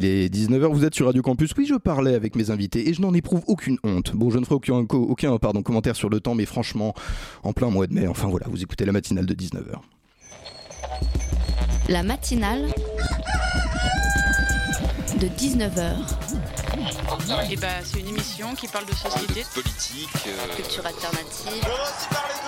Il est 19h, vous êtes sur Radio Campus. Oui, je parlais avec mes invités et je n'en éprouve aucune honte. Bon, je ne ferai aucun, aucun pardon, commentaire sur le temps, mais franchement, en plein mois de mai, enfin voilà, vous écoutez la matinale de 19h. La matinale de 19h. Et bah, c'est une émission qui parle de société, politique, euh, Culture alternative. Aussi parler de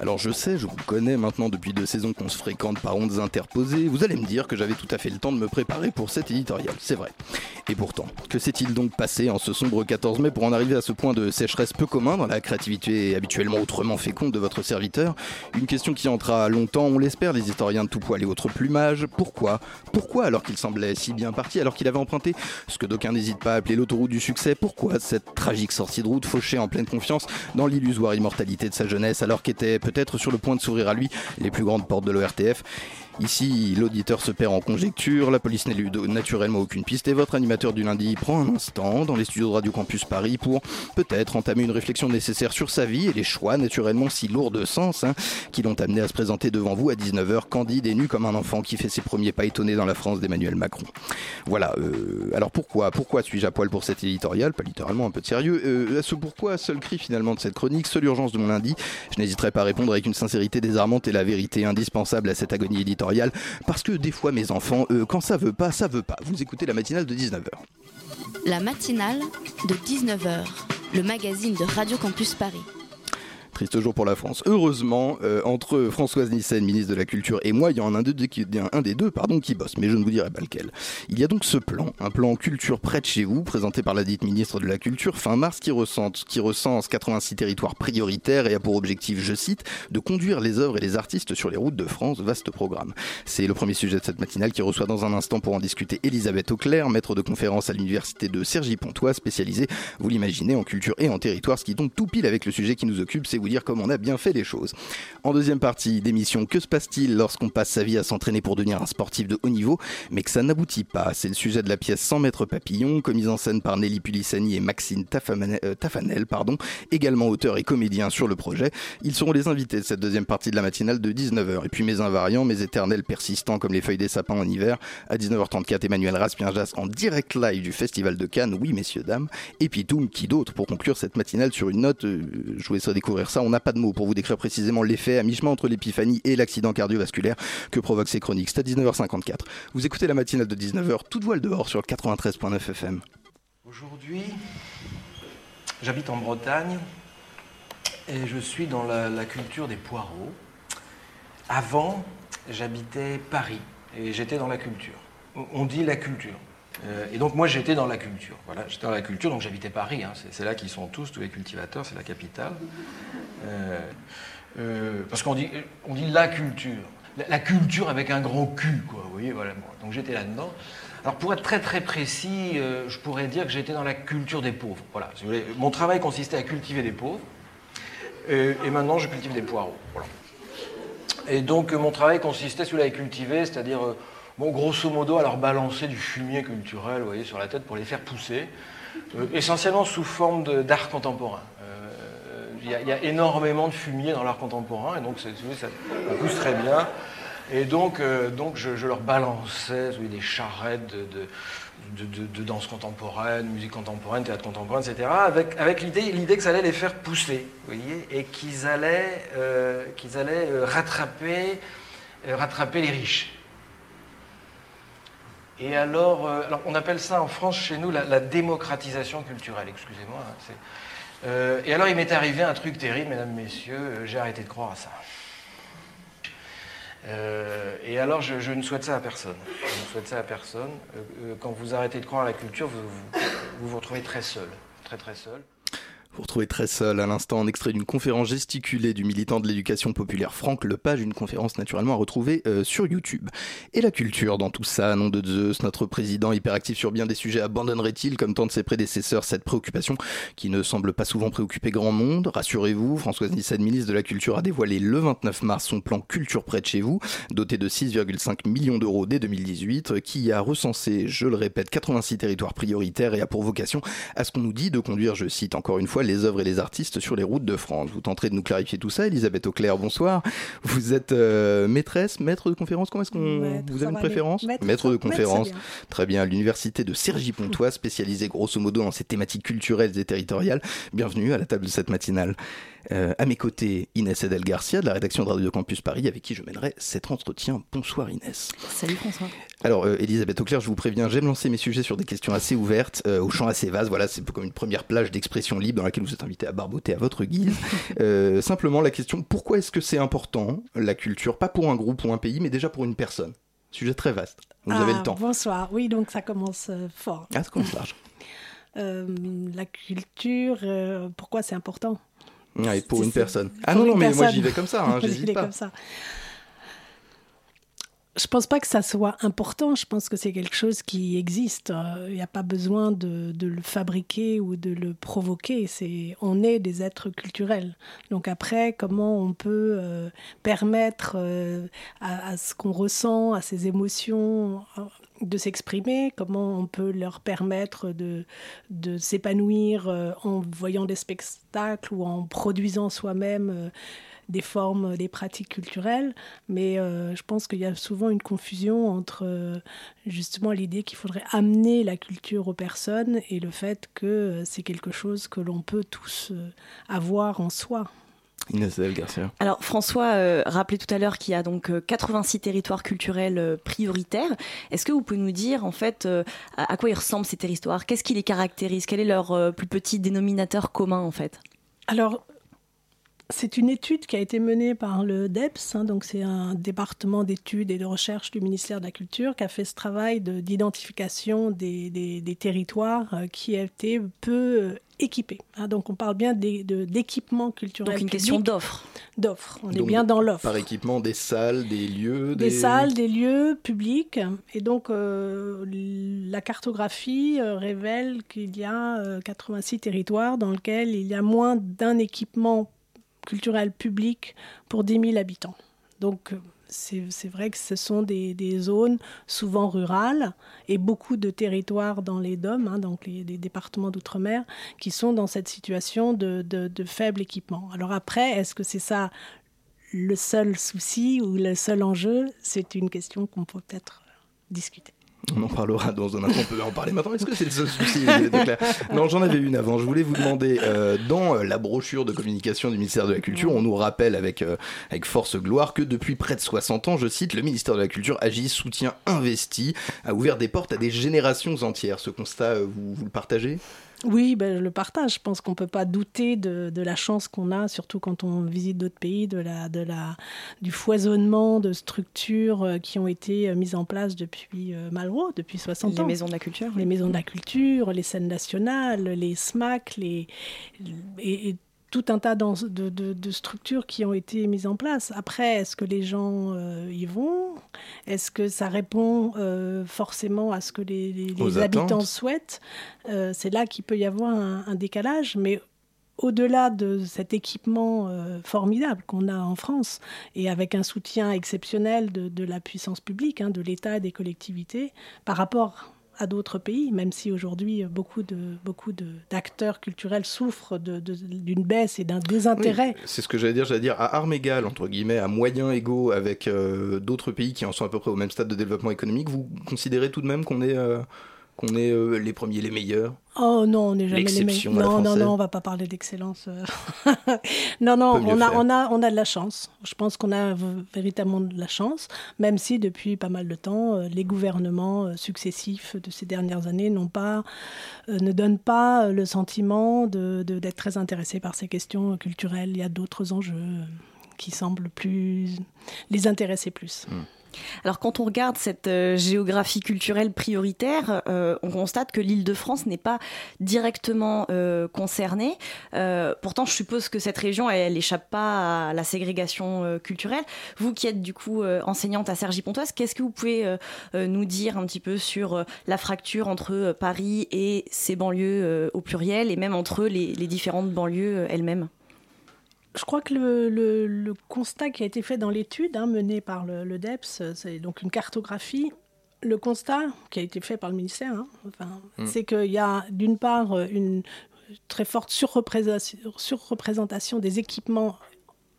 Alors je sais, je vous connais maintenant depuis deux saisons qu'on se fréquente par ondes interposées. Vous allez me dire que j'avais tout à fait le temps de me préparer pour cet éditorial, c'est vrai. Et pourtant, que s'est-il donc passé en ce sombre 14 mai pour en arriver à ce point de sécheresse peu commun dans la créativité habituellement autrement féconde de votre serviteur? Une question qui entra longtemps, on l'espère, les historiens de tout poil et autres plumages. Pourquoi? Pourquoi alors qu'il semblait si bien parti, alors qu'il avait emprunté ce que d'aucuns n'hésitent pas à appeler l'autoroute du succès? Pourquoi cette tragique sortie de route fauchée en pleine confiance dans l'illusoire immortalité de sa jeunesse alors qu'était peut-être sur le point de s'ouvrir à lui les plus grandes portes de l'ORTF Ici, l'auditeur se perd en conjecture, la police de- naturellement aucune piste et votre animateur du lundi prend un instant dans les studios de Radio Campus Paris pour peut-être entamer une réflexion nécessaire sur sa vie et les choix naturellement si lourds de sens hein, qui l'ont amené à se présenter devant vous à 19h candide et nu comme un enfant qui fait ses premiers pas étonnés dans la France d'Emmanuel Macron. Voilà, euh, alors pourquoi Pourquoi suis-je à poil pour cet éditorial Pas littéralement, un peu de sérieux. Euh, ce pourquoi, seul cri finalement de cette chronique, seule urgence de mon lundi, je n'hésiterai pas à répondre avec une sincérité désarmante et la vérité indispensable à cette agonie éditoriale, parce que des fois mes enfants, quand ça veut pas, ça veut pas. Vous écoutez la matinale de 19h. La matinale de 19h, le magazine de Radio Campus Paris. Triste jour pour la France. Heureusement, euh, entre Françoise Nissen, ministre de la Culture, et moi, il y en a un, des deux pardon, qui bosse, mais je ne vous dirai pas lequel. Il y a donc ce plan, un plan culture près de chez vous, présenté par la dite ministre de la Culture fin mars, qui, recense, qui recense 86 territoires prioritaires et a pour objectif, je cite, de conduire les œuvres et les artistes sur les routes de France. Vaste programme. C'est le premier sujet de cette matinale qui reçoit dans un instant pour en discuter Elisabeth Auclair, maître de conférence à l'université de Cergy-Pontoise, spécialisée, vous l'imaginez, en culture et en territoire, ce qui tombe tout pile avec le sujet qui nous occupe, c'est dire comme on a bien fait les choses. En deuxième partie d'émission, que se passe-t-il lorsqu'on passe sa vie à s'entraîner pour devenir un sportif de haut niveau, mais que ça n'aboutit pas? C'est le sujet de la pièce 100 mètres papillon, commise en scène par Nelly Pulissani et Maxine euh, Tafanel, pardon, également auteur et comédien sur le projet. Ils seront les invités de cette deuxième partie de la matinale de 19h. Et puis mes invariants, mes éternels persistants comme les feuilles des sapins en hiver, à 19h34, Emmanuel Raspienjas en direct live du Festival de Cannes, oui messieurs, dames. Et puis Toum, qui d'autre pour conclure cette matinale sur une note, euh, je vous laisserai découvrir ça, on n'a pas de mots pour vous décrire précisément l'effet à mi-chemin entre l'épiphanie et l'accident cardiovasculaire que provoquent ces chroniques. C'est à 19h54. Vous écoutez la matinale de 19h, toute voile dehors sur le 93.9 FM. Aujourd'hui, j'habite en Bretagne et je suis dans la, culture des poireaux. Avant, j'habitais Paris et j'étais dans la culture. On dit la culture. Euh, et donc moi j'étais dans la culture. Voilà, j'étais dans la culture, donc j'habitais Paris. hein. C'est- là qu'ils sont tous, tous les cultivateurs, c'est la capitale. Euh, euh, parce qu'on dit, on dit la culture. La, culture avec un gros cul, quoi. Vous voyez, voilà. Donc j'étais là-dedans. Alors pour être très très précis, je pourrais dire que j'étais dans la culture des pauvres. Voilà. Mon travail consistait à cultiver des pauvres. Et, maintenant je cultive des poireaux. Voilà. Et donc mon travail consistait, celui-là, à cultiver, c'est-à-dire, bon, grosso modo, à leur balancer du fumier culturel, sur la tête pour les faire pousser, euh, essentiellement sous forme d'art contemporain. Euh, Il y, a- énormément de fumier dans l'art contemporain, et donc ça, pousse très bien. Et donc, euh, je, leur balançais des charrettes de, de- danse contemporaine, musique contemporaine, théâtre contemporain, etc., avec, l'idée, que ça allait les faire pousser, vous voyez, et qu'ils allaient, rattraper les riches. Et alors, euh, alors, on appelle ça en France, chez nous, la, démocratisation culturelle, excusez-moi. hein, euh, et alors, il m'est arrivé un truc terrible, mesdames, messieurs, euh, j'ai arrêté de croire à ça. Et alors, je, ne souhaite ça à personne. Je ne souhaite ça à personne. Quand vous arrêtez de croire à la culture, vous vous, vous, vous retrouvez très seul. Très, très seul. Vous retrouvez très seul à l'instant un extrait d'une conférence gesticulée du militant de l'éducation populaire Franck Lepage, une conférence naturellement à retrouver euh, sur YouTube. Et la culture dans tout ça, nom de Zeus, notre président hyperactif sur bien des sujets abandonnerait-il, comme tant de ses prédécesseurs, cette préoccupation qui ne semble pas souvent préoccuper grand monde? Rassurez-vous, Françoise Nissen, ministre de la Culture, a dévoilé le 29 mars son plan Culture près de chez vous, doté de 6,5 millions d'euros dès 2018, qui a recensé, je le répète, 86 territoires prioritaires et a pour vocation à ce qu'on nous dit de conduire, je cite encore une fois, les œuvres et les artistes sur les routes de France. Vous tenterez de nous clarifier tout ça. Elisabeth Auclair, bonsoir. Vous êtes euh, maîtresse, maître de conférence. Comment est-ce qu'on vous avez une préférence Maître, de conférence. Très bien. À l'université de Cergy-Pontoise, spécialisée grosso modo dans ces thématiques culturelles et territoriales. Bienvenue à la table de cette matinale. Euh, à mes côtés, Inès Edel Garcia de la rédaction de Radio Campus Paris, avec qui je mènerai cet entretien. Bonsoir Inès. Salut François. Alors, euh, Elisabeth Auclair, je vous préviens, j'aime lancer mes sujets sur des questions assez ouvertes, euh, au champ assez vaste. Voilà, c'est comme une première plage d'expression libre dans laquelle vous êtes invité à barboter à votre guise. simplement, la question pourquoi est-ce que c'est important, la culture, pas pour un groupe ou un pays, mais déjà pour une personne? Sujet très vaste. Vous avez le Ah, temps. Bonsoir. Oui, donc ça commence fort. Ah, ça commence large. La culture, pourquoi c'est important? Ouais, pour une personne. Ah non, non, mais moi j'y vais comme ça, hein, J'y j'hésite vais pas. comme ça. Je pense pas que ça soit important. Je pense que c'est quelque chose qui existe. Euh, Il n'y a pas besoin de, de le fabriquer ou de le provoquer. C'est, on est des êtres culturels. Donc après, comment on peut euh, permettre euh, à, à ce qu'on ressent, à ces émotions, euh, de s'exprimer Comment on peut leur permettre de, s'épanouir euh, en voyant des spectacles ou en produisant soi-même euh, des formes, des pratiques culturelles, mais euh, je pense qu'il y a souvent une confusion entre euh, justement l'idée qu'il faudrait amener la culture aux personnes et le fait que euh, c'est quelque chose que l'on peut tous euh, avoir en soi. Inès Garcia. Alors François euh, rappelait tout à l'heure qu'il y a donc euh, 86 territoires culturels euh, prioritaires. Est-ce que vous pouvez nous dire en fait euh, à, à quoi ils ressemblent ces territoires? Qu'est-ce qui les caractérise? Quel est leur euh, plus petit dénominateur commun en fait? Alors, c'est une étude qui a été menée par le DEPS, hein, donc c'est un département d'études et de recherche du ministère de la Culture qui a fait ce travail de- d'identification des, des- des territoires euh, qui étaient peu euh, équipés. hein. donc on parle bien d'équipements culturels. Donc une question d'offre. d'offre. On est bien dans l'offre. Par équipement, des salles, des lieux, Des salles, des lieux publics. Et donc, euh, la cartographie euh, révèle qu'il y a euh, 86 territoires dans lesquels il y a moins d'un équipement culturel public pour 10 000 habitants. Donc, euh, c'est vrai que ce sont des, des zones souvent rurales et beaucoup de territoires dans les DOM, hein, donc les, les départements d'outre-mer, qui sont dans cette situation de, de- de faible équipement. Alors après, est-ce que c'est ça le seul souci ou le seul enjeu? C'est une question qu'on peut peut-être discuter. On en parlera dans un instant, on peut en parler maintenant. Est-ce que c'est le seul souci Non, j'en avais une avant. Je voulais vous demander, euh, dans euh, la brochure de communication du ministère de la Culture, on nous rappelle avec, euh, force gloire que depuis près de 60 ans, je cite, le ministère de la Culture agit, soutient, investit, a ouvert des portes à des générations entières. Ce constat, vous le partagez? Oui, ben, je le partage. Je pense qu'on ne peut pas douter de, de la chance qu'on a, surtout quand on visite d'autres pays, de la, de la, du foisonnement de structures euh, qui ont été euh, mises en place depuis euh, Malraux, depuis 60 Les ans. maisons de la culture. les maisons de la culture, les scènes nationales, les SMAC, les, et, et tout un tas de, de- de structures qui ont été mises en place. Après, est-ce que les gens euh, y vont? Est-ce que ça répond euh, forcément à ce que les, les- les Aux habitants souhaitent? Euh, C'est là qu'il peut y avoir un, un décalage, mais au-delà de cet équipement formidable qu'on a en France, et avec un soutien exceptionnel de, de la puissance publique, hein, de l'État et des collectivités, par rapport à d'autres pays, même si aujourd'hui euh, beaucoup d'acteurs culturels souffrent d'une baisse et d'un désintérêt. C'est ce que j'allais dire, j'allais dire à armes égales, entre guillemets, à moyens égaux avec euh, d'autres pays qui en sont à peu près au même stade de développement économique, vous considérez tout de même qu'on est, euh, qu'on est euh, les premiers, les meilleurs Oh non, on n'est jamais les meilleurs. Non, non, non, on va pas parler d'excellence. euh. non, non, on a, on, a, on a de la chance. Je pense qu'on a véritablement de la chance, même si depuis pas mal de temps, euh, les gouvernements successifs de ces dernières années n'ont pas, euh, ne donnent pas le sentiment de- de- d'être très intéressés par ces questions culturelles. Il y a d'autres enjeux qui semble plus les intéresser plus. Hmm. Alors quand on regarde cette euh, géographie culturelle prioritaire, euh, on constate que l'île de France n'est pas directement euh, concernée. pourtant, je suppose que cette région, elle n'échappe pas à la ségrégation culturelle. Vous qui êtes du coup enseignante à Cergy-Pontoise, qu'est-ce que vous pouvez nous dire un petit peu sur la fracture entre Paris et ses banlieues au pluriel, et même entre les différentes banlieues elles-mêmes? Je crois que le, constat qui a été fait dans l'étude hein, menée par le, DEPS, c'est donc une cartographie. Le constat qui a été fait par le ministère, hein, mm. c'est qu'il y a d'une part une très forte surreprésentation des équipements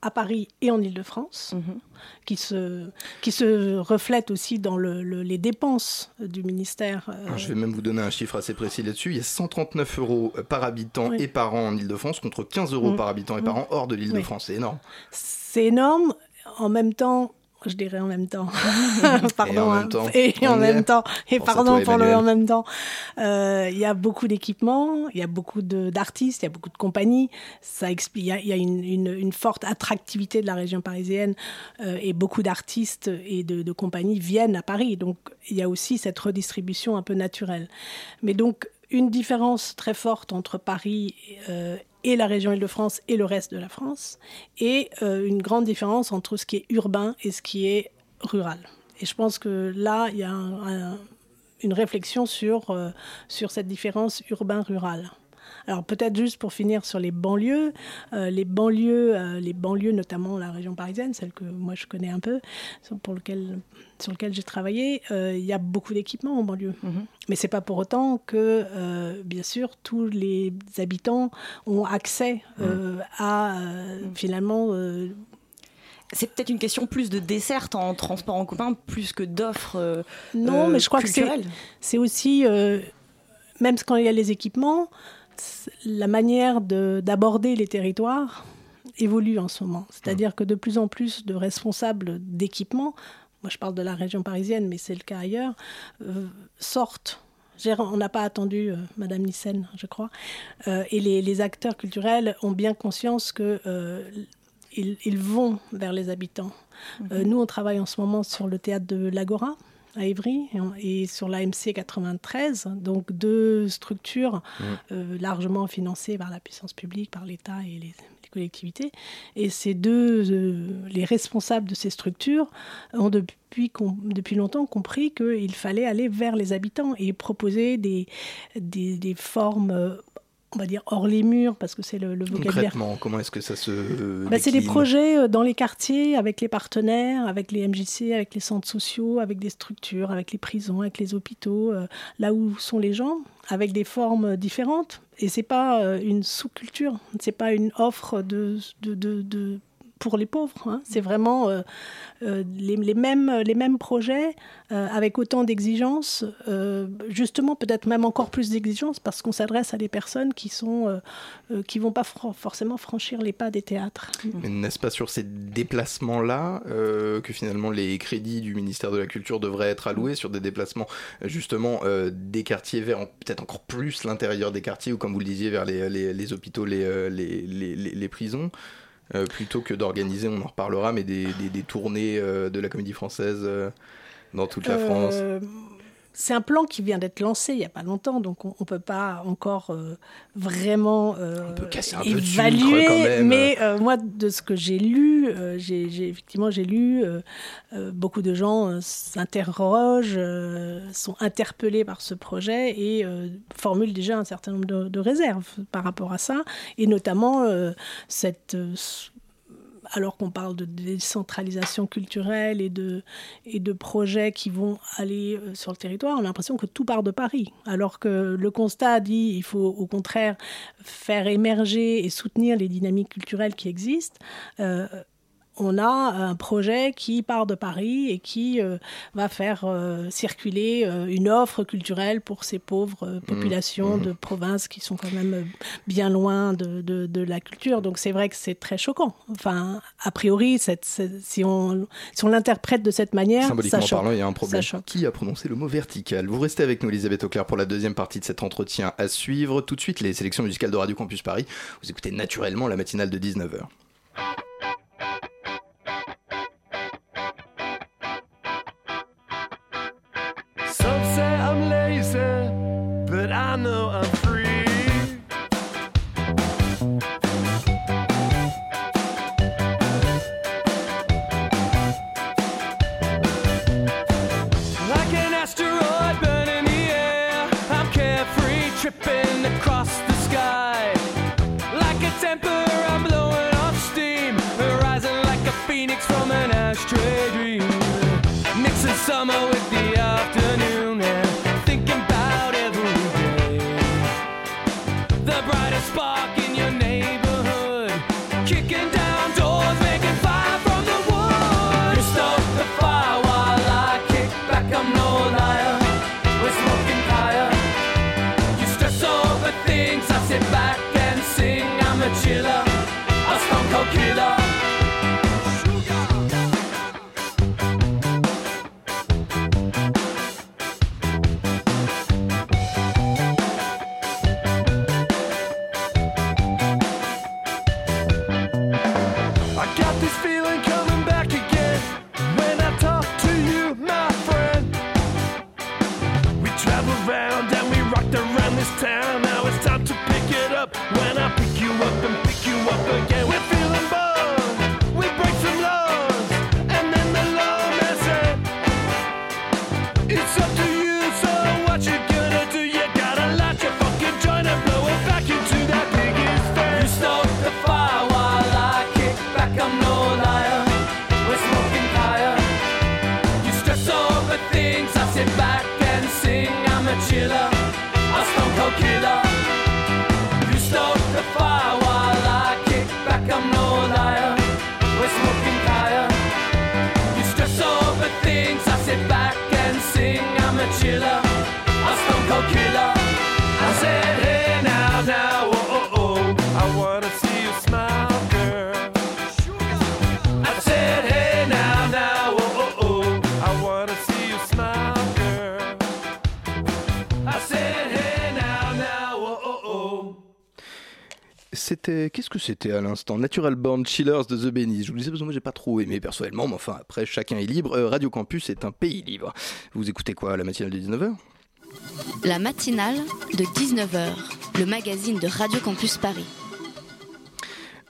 à Paris et en Ile-de-France, mhm. qui, se, qui se reflète aussi dans le, les dépenses du ministère. Euh, je vais même vous donner un chiffre assez précis là-dessus. Il y a 139 euros par habitant et par an en Ile-de-France contre 15 euros mhm. par habitant et par an hors de l'Ile-de-France. C'est énorme. C'est énorme. En même temps, je dirais en même temps. pardon. Et en même temps. Et en même temps. Et pardon pour le en même temps. Euh, il y a beaucoup d'équipements, il y a beaucoup d'artistes, il y a beaucoup de compagnies. Ça explique. Il y a, une, une, une, forte attractivité de la région parisienne euh, et beaucoup d'artistes et de, de compagnies viennent à Paris. Donc il y a aussi cette redistribution un peu naturelle. Mais donc une différence très forte entre Paris euh, et la région Île-de-France et le reste de la France, et euh, une grande différence entre ce qui est urbain et ce qui est rural. Et je pense que là, il y a une réflexion sur, euh, sur cette différence urbain-rural. Alors peut-être juste pour finir sur les banlieues, euh, les banlieues, euh, les banlieues notamment la région parisienne, celle que moi je connais un peu, pour lequel, sur lequel j'ai travaillé, euh, il y a beaucoup d'équipements en banlieue. Mhm. Mais c'est pas pour autant que, bien sûr, tous les habitants ont accès mhm. à finalement c'est peut-être une question plus de desserte en transport en commun plus que d'offres. non, mais je crois que c'est aussi, même quand il y a les équipements, la manière d'aborder les territoires évolue en ce moment. C'est-à-dire que de plus en plus de responsables d'équipement, moi je parle de la région parisienne, mais c'est le cas ailleurs, euh, sortent. On n'a pas attendu euh, Madame Nissen, je crois. Euh, et les, acteurs culturels ont bien conscience que ils, vont vers les habitants. Mhm. nous, on travaille en ce moment sur le théâtre de l'Agora, à Évry et, sur l'AMC 93, donc deux structures euh, largement financées par la puissance publique, par l'État et les, collectivités. Et ces deux, euh, les responsables de ces structures ont depuis, depuis longtemps compris qu'il fallait aller vers les habitants et proposer des, des, des formes euh, on va dire hors les murs parce que c'est le, le, vocabulaire. Concrètement, comment est-ce que ça se bah, C'est des projets euh, dans les quartiers avec les partenaires, avec les MJC, avec les centres sociaux, avec des structures, avec les prisons, avec les hôpitaux, euh, là où sont les gens, avec des formes différentes. Et c'est pas euh, une sous-culture, c'est pas une offre de, de, de pour les pauvres. Hein. C'est vraiment euh, euh, les, mêmes, les mêmes projets euh, avec autant d'exigences, justement peut-être même encore plus d'exigences parce qu'on s'adresse à des personnes qui sont qui vont pas forcément franchir les pas des théâtres. Mais n'est-ce pas sur ces déplacements-là que finalement les crédits du ministère de la Culture devraient être alloués sur des déplacements justement des quartiers vers peut-être encore plus l'intérieur des quartiers ou comme vous le disiez vers les, les, hôpitaux, les, les, les prisons? Euh, plutôt que d'organiser, on en reparlera, mais des, des, tournées euh, de la comédie française euh, dans toute la France c'est un plan qui vient d'être lancé il n'y a pas longtemps, donc on ne peut pas encore euh, vraiment euh, évaluer. mais euh, moi, de ce que j'ai lu, j'ai, effectivement, j'ai lu, beaucoup de gens s'interrogent, sont interpellés par ce projet et formulent déjà un certain nombre de, de, réserves par rapport à ça, et notamment cette alors qu'on parle de décentralisation culturelle et de, et de projets qui vont aller euh, sur le territoire, on a l'impression que tout part de Paris. Alors que le constat dit il faut au contraire faire émerger et soutenir les dynamiques culturelles qui existent. Euh, on a un projet qui part de Paris et qui euh, va faire euh, circuler euh, une offre culturelle pour ces pauvres mmh. populations mmh. de province qui sont quand même bien loin de, la culture. Donc c'est vrai que c'est très choquant. Enfin, a priori, si on, si on l'interprète de cette manière, symboliquement parlant, il y a un problème. Qui a prononcé le mot vertical? Vous restez avec nous, Elisabeth Auclair, pour la deuxième partie de cet entretien à suivre. Tout de suite, les sélections musicales de Radio Campus Paris. Vous écoutez naturellement la matinale de 19h. Qu'est-ce que c'était à l'instant? Natural Born Chillers de The Bennies. Je vous disais parce que moi j'ai pas trop aimé personnellement, mais enfin après chacun est libre. Euh, Radio Campus est un pays libre. Vous écoutez quoi la matinale de 19h La matinale de 19h, le magazine de Radio Campus Paris.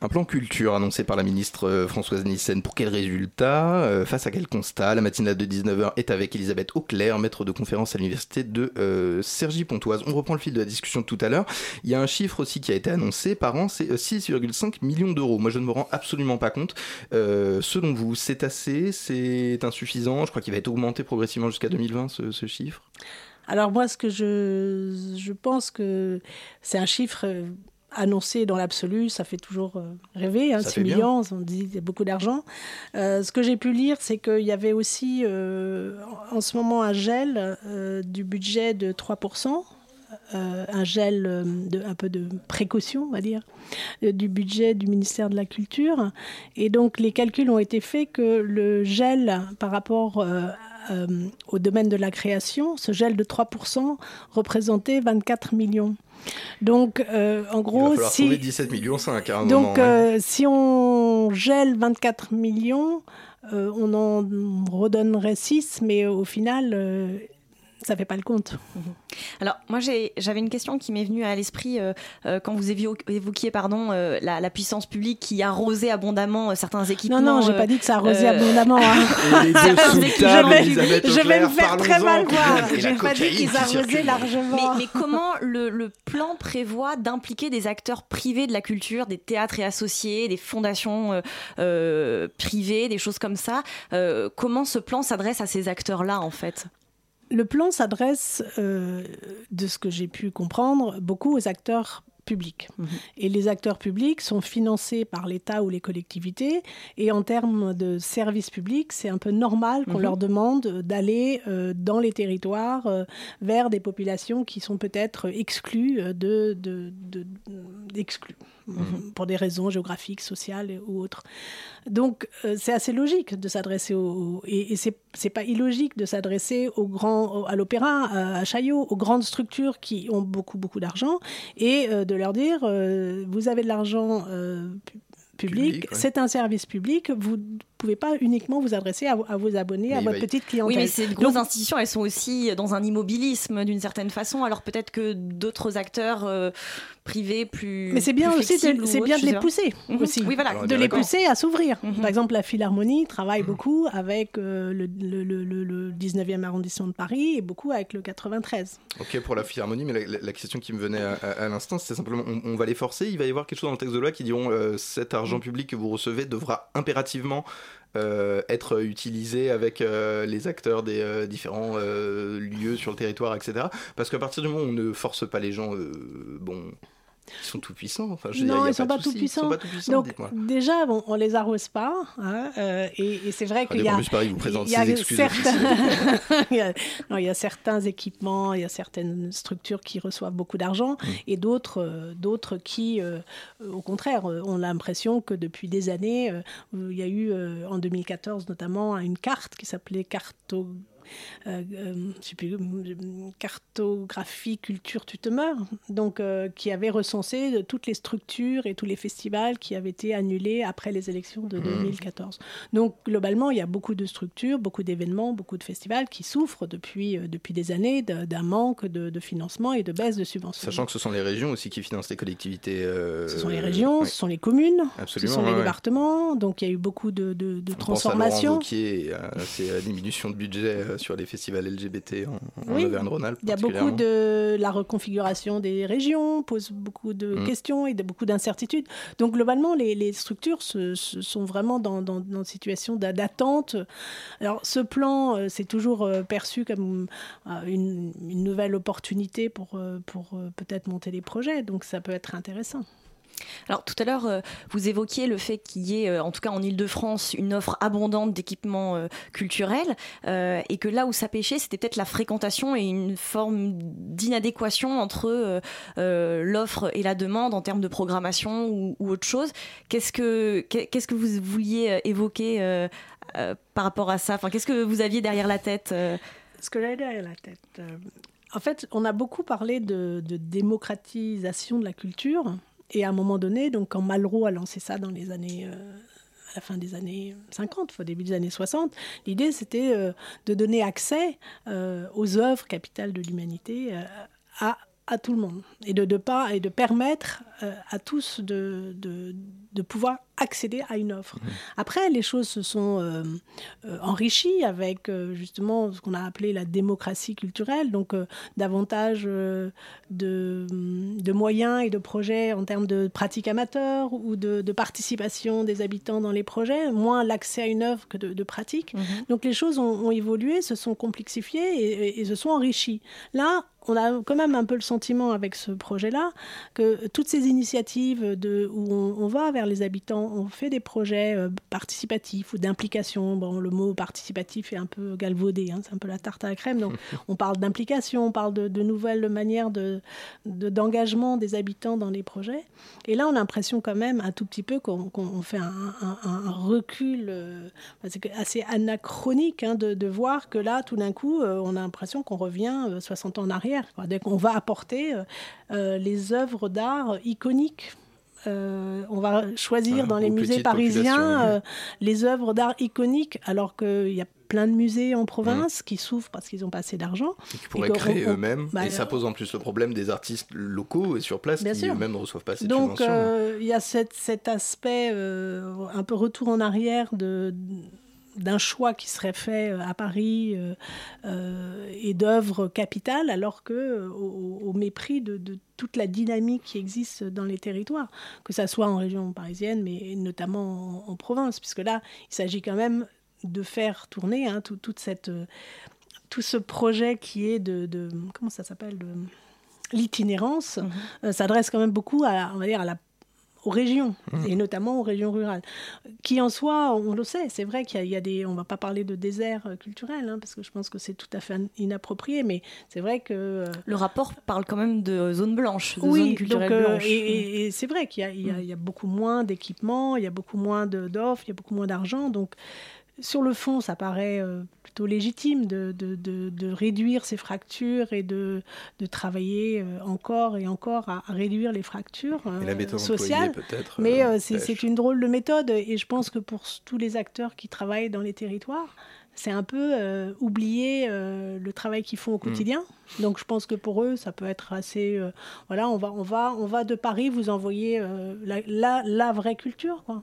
Un plan culture annoncé par la ministre euh, Françoise Nissen. Pour quel résultat Euh, Face à quel constat? La matinale de 19h est avec Elisabeth Auclair, maître de conférence à l'université de euh, Cergy-Pontoise. On reprend le fil de la discussion de tout à l'heure. Il y a un chiffre aussi qui a été annoncé par an, c'est euh, 6,5 millions d'euros. Moi je ne me rends absolument pas compte. Euh, selon vous, c'est assez? C'est insuffisant? Je crois qu'il va être augmenté progressivement jusqu'à 2020 ce, ce chiffre. Alors moi, ce que je, pense que c'est un chiffre euh, annoncé dans l'absolu, ça fait toujours euh, rêver, hein, Ça 6 fait bien. millions, on dit beaucoup d'argent. Euh, ce que j'ai pu lire, c'est qu'il y avait aussi euh, en ce moment un gel euh, du budget de 3%. euh, un gel de un peu de précaution, on va dire, du budget du ministère de la Culture. Et donc les calculs ont été faits que le gel par rapport au domaine de la création, ce gel de 3% représentait 24 millions. Donc, euh, en Il va gros, si, trouver 17 millions 5 à un donc, moment. ouais. euh, si on gèle 24 millions, euh, on en redonnerait 6, mais au final, ça fait pas le compte. Alors, moi, j'avais une question qui m'est venue à l'esprit euh, euh, quand vous évo- évoquiez pardon, euh, la, la puissance publique qui arrosait abondamment certains équipements. Non, non, j'ai euh, pas dit que ça arrosait euh, abondamment. hein. Les je vais- je vais me faire très mal voir. J'ai pas dit qu'ils qui arrosaient largement. Mais, mais comment le, le plan prévoit d'impliquer des acteurs privés de la culture, des théâtres et associés, des fondations euh, euh, privées, des choses comme ça Euh, Comment ce plan s'adresse à ces acteurs-là, en fait? Le plan s'adresse, euh, de ce que j'ai pu comprendre, beaucoup aux acteurs publics. Mhm. Et les acteurs publics sont financés par l'État ou les collectivités. Et en termes de services publics, c'est un peu normal qu'on Mhm. leur demande d'aller euh, dans les territoires euh, vers des populations qui sont peut-être exclues de, de, de- exclues, Mhm. pour des raisons géographiques, sociales ou autres. Donc, euh, c'est assez logique de s'adresser aux. Et, et c'est c'est pas illogique de s'adresser au- à l'opéra, à, à Chaillot, aux grandes structures qui ont beaucoup, beaucoup d'argent, et euh, de leur dire euh, vous avez de l'argent pu- public, ouais. c'est un service public, vous pouvez pas uniquement vous adresser à, vos- à vos abonnés, Mais à votre y- petite Oui, clientèle. mais ces grosses Donc- institutions, elles sont aussi dans un immobilisme d'une certaine façon. Alors peut-être que d'autres acteurs euh, privés plus. Mais c'est bien aussi, c'est bien de les pousser Mhm. aussi. Oui, voilà. Alors, de les pousser à s'ouvrir. Mhm. Par exemple, la Philharmonie travaille beaucoup avec euh, le, le- le- le- le 19e arrondissement de Paris et beaucoup avec le 93. Ok pour la philharmonie, mais la, la- la question qui me venait à, à- à l'instant, c'était simplement on, on va les forcer? Il va y avoir quelque chose dans le texte de loi qui diront euh, cet argent public que vous recevez devra impérativement euh, être utilisé avec euh, les acteurs des euh, différents lieux sur le territoire, etc. Parce qu'à partir du moment où on ne force pas les gens, bon, ils sont tout puissants. Enfin, je non, y a ils sont pas Ils sont pas tout puissants, Donc déjà, bon, on les arrose pas, hein, euh, et, et c'est vrai qu'il y a, Paris vous présente il y a excuses certains, il, y a, non, il y a certains équipements, il y a certaines structures qui reçoivent beaucoup d'argent, Mm. et d'autres, euh, d'autres qui, euh, au contraire, ont l'impression que depuis des années, il y a eu en 2014 notamment une carte qui s'appelait Carto je sais plus, euh, cartographie culture tu te meurs, donc euh, qui avait recensé toutes les structures et tous les festivals qui avaient été annulés après les élections de Mhm. 2014. Donc globalement, il y a beaucoup de structures, beaucoup d'événements, beaucoup de festivals qui souffrent depuis, euh, depuis des années d'un manque de, de financement et de baisse de subventions. Sachant que ce sont les régions aussi qui financent les collectivités. euh, ce sont les régions, ce sont les communes, Absolument, ce sont les ouais. départements, donc il y a eu beaucoup de, de, transformations. À ses diminutions de budget euh, sur les festivals LGBT en, en Oui, Auvergne-Rhône-Alpes. Il y a beaucoup de la reconfiguration des régions, pose beaucoup de Mm. questions et de beaucoup d'incertitudes. Donc globalement, les, les structures se, se- sont vraiment dans, dans, dans une situation d'a- d'attente. Alors ce plan, euh, c'est toujours euh, perçu comme euh, une, une nouvelle opportunité pour, pour peut-être monter des projets. Donc ça peut être intéressant. Alors tout à l'heure, euh, vous évoquiez le fait qu'il y ait, euh, en tout cas en Ile-de-France, une offre abondante d'équipements euh, culturels, et que là où ça pêchait, c'était peut-être la fréquentation et une forme d'inadéquation entre l'offre et la demande en termes de programmation ou, autre chose. Qu'est-ce que qu'est- qu'est-ce que vous vouliez évoquer par rapport à ça? Enfin, qu'est-ce que vous aviez derrière la tête Ce que j'avais derrière la tête. en fait, on a beaucoup parlé de démocratisation de la culture. Et à un moment donné, donc quand Malraux a lancé ça dans les années, euh, à la fin des années 50, au début des années 60, l'idée c'était euh, de donner accès euh, aux œuvres capitales de l'humanité à, à tout le monde et de, de pas et de permettre euh, à tous de, de, de pouvoir accéder à une offre. Après, les choses se sont euh, euh, enrichies avec justement ce qu'on a appelé la démocratie culturelle, donc davantage de, de moyens et de projets en termes de pratiques amateurs ou de, participation des habitants dans les projets, moins l'accès à une œuvre que de, de pratique. Donc les choses ont, ont évolué, se sont complexifiées et, et- et se sont enrichies. Là, on a quand même un peu le sentiment avec ce projet-là que toutes ces initiatives de, où on, on va vers les habitants, on fait des projets euh, participatifs ou d'implication. Bon, le mot participatif est un peu galvaudé, hein, c'est un peu la tarte à la crème. Donc, on parle d'implication, on parle de, de nouvelles manières de, de- d'engagement des habitants dans les projets. Et là, on a l'impression quand même un tout petit peu qu'on, fait un, un- un recul euh, assez anachronique hein, de, de voir que là, tout d'un coup, euh, on a l'impression qu'on revient euh, 60 ans en arrière. Quoi. Dès qu'on va apporter euh, euh, les œuvres d'art iconiques. Euh, on va choisir Ah, dans les musées parisiens euh, les œuvres d'art iconiques, alors qu'il y a plein de musées en province qui souffrent parce qu'ils n'ont pas assez d'argent. Qui pourraient Et créer on- eux-mêmes. bah, et ça pose en plus le problème des artistes locaux et sur place qui eux-mêmes ne reçoivent pas assez Donc euh, il y a cette- cet aspect un peu retour en arrière de d'un choix qui serait fait euh, à Paris euh, euh, et d'œuvres capitales, alors que au, au mépris de, de toute la dynamique qui existe dans les territoires, que ça soit en région parisienne, mais notamment en, en province, puisque là, il s'agit quand même de faire tourner hein, tout, toute cette, tout ce projet qui est de, de comment ça s'appelle de- l'itinérance euh, s'adresse quand même beaucoup à, on va dire, à la aux régions et notamment aux régions rurales qui en soi on le sait c'est vrai qu'il y a- il y, a des on va pas parler de désert euh, culturel hein, parce que je pense que c'est tout à fait inapproprié mais c'est vrai que euh, Le rapport parle quand même de zone blanche, de zone culturelle donc, euh, blanche. et, et- et c'est vrai qu'il y a, il y a- il y a beaucoup moins d'équipements, il y a beaucoup moins de- d'offres, il y a beaucoup moins d'argent. Donc, sur le fond, ça paraît euh, plutôt légitime de, de- de- de réduire ces fractures et de, de travailler euh, encore et encore à, à réduire les fractures Et la euh, méthode sociales. Mais euh, c'est une drôle de méthode et je pense que pour tous les acteurs qui travaillent dans les territoires, c'est un peu euh, oublier euh, le travail qu'ils font au quotidien. Donc je pense que pour eux, ça peut être assez. euh, voilà, on va, on va, on va de Paris vous envoyer la, la, la vraie culture, quoi.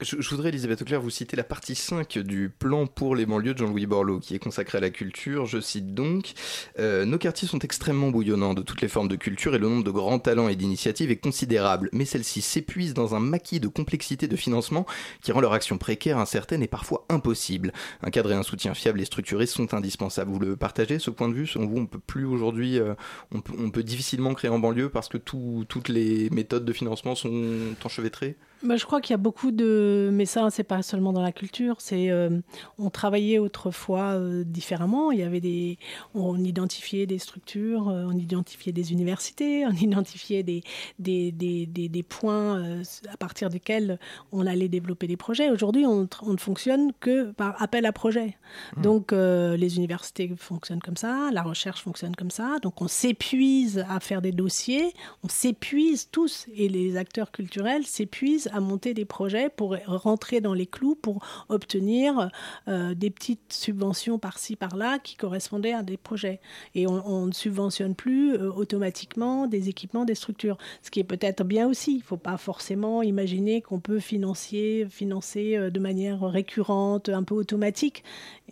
Je, voudrais, Elisabeth Auclair, vous citer la partie 5 du plan pour les banlieues de Jean-Louis Borloo, qui est consacré à la culture. Je cite donc euh, Nos quartiers sont extrêmement bouillonnants de toutes les formes de culture et le nombre de grands talents et d'initiatives est considérable, mais celles-ci s'épuisent dans un maquis de complexité de financement qui rend leur action précaire, incertaine et parfois impossible. Un cadre et un soutien fiable et structuré sont indispensables. Vous le partagez, ce point de vue? Selon vous, on peut plus aujourd'hui, euh, on, peut, difficilement créer en banlieue parce que tout- toutes les méthodes de financement sont enchevêtrées? Bah, je crois qu'il y a beaucoup de. Mais ça, c'est pas seulement dans la culture. C'est euh, on travaillait autrefois euh, différemment. Il y avait des. On identifiait des structures, euh, on identifiait des universités, on identifiait des des, des, des, des points euh, à partir desquels on allait développer des projets. Aujourd'hui, on, ne fonctionne que par appel à projet. Donc euh, les universités fonctionnent comme ça, la recherche fonctionne comme ça. Donc on s'épuise à faire des dossiers, on s'épuise tous et les acteurs culturels s'épuisent à monter des projets pour rentrer dans les clous, pour obtenir euh, des petites subventions par-ci par-là qui correspondaient à des projets. Et on, ne subventionne plus euh, automatiquement des équipements, des structures, ce qui est peut-être bien aussi. Il ne faut pas forcément imaginer qu'on peut financer, financer euh, de manière récurrente, un peu automatique,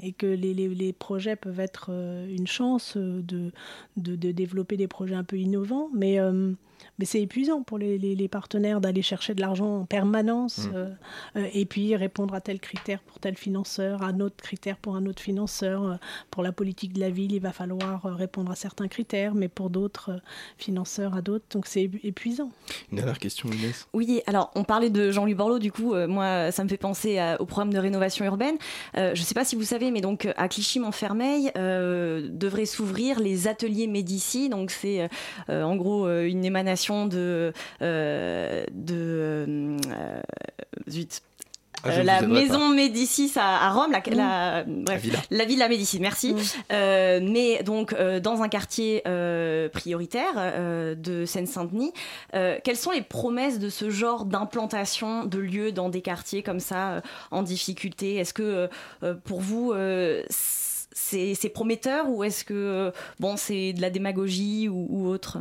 et que les, les- projets peuvent être une chance de, de, de développer des projets un peu innovants. Mais, mais c'est épuisant pour les, les- les partenaires d'aller chercher de l'argent en permanence Mm. euh, euh, et puis répondre à tel critère pour tel financeur, à un autre critère pour un autre financeur. Euh, Pour la politique de la ville, il va falloir répondre à certains critères, mais pour d'autres financeurs, à d'autres. Donc c'est épu- épuisant. Une dernière question, Inès Oui, alors on parlait de Jean-Louis Borloo, du coup, euh, moi, ça me fait penser à- au programme de rénovation urbaine. Euh, je ne sais pas si vous savez, mais donc à Clichy-Montfermeil euh, devraient s'ouvrir les ateliers Médici. Donc c'est en gros euh, une émanation de euh, de euh, zut. Ah, Euh, la maison Médicis à, à Rome, la, la- La bref, villa. la villa Médicis, merci. Euh, mais donc euh, dans un quartier euh, prioritaire euh, de Seine-Saint-Denis, euh, quelles sont les promesses de ce genre d'implantation de lieux dans des quartiers comme ça euh, en difficulté? Est-ce que pour vous euh, c'est prometteur ou est-ce que euh, bon c'est de la démagogie ou, autre?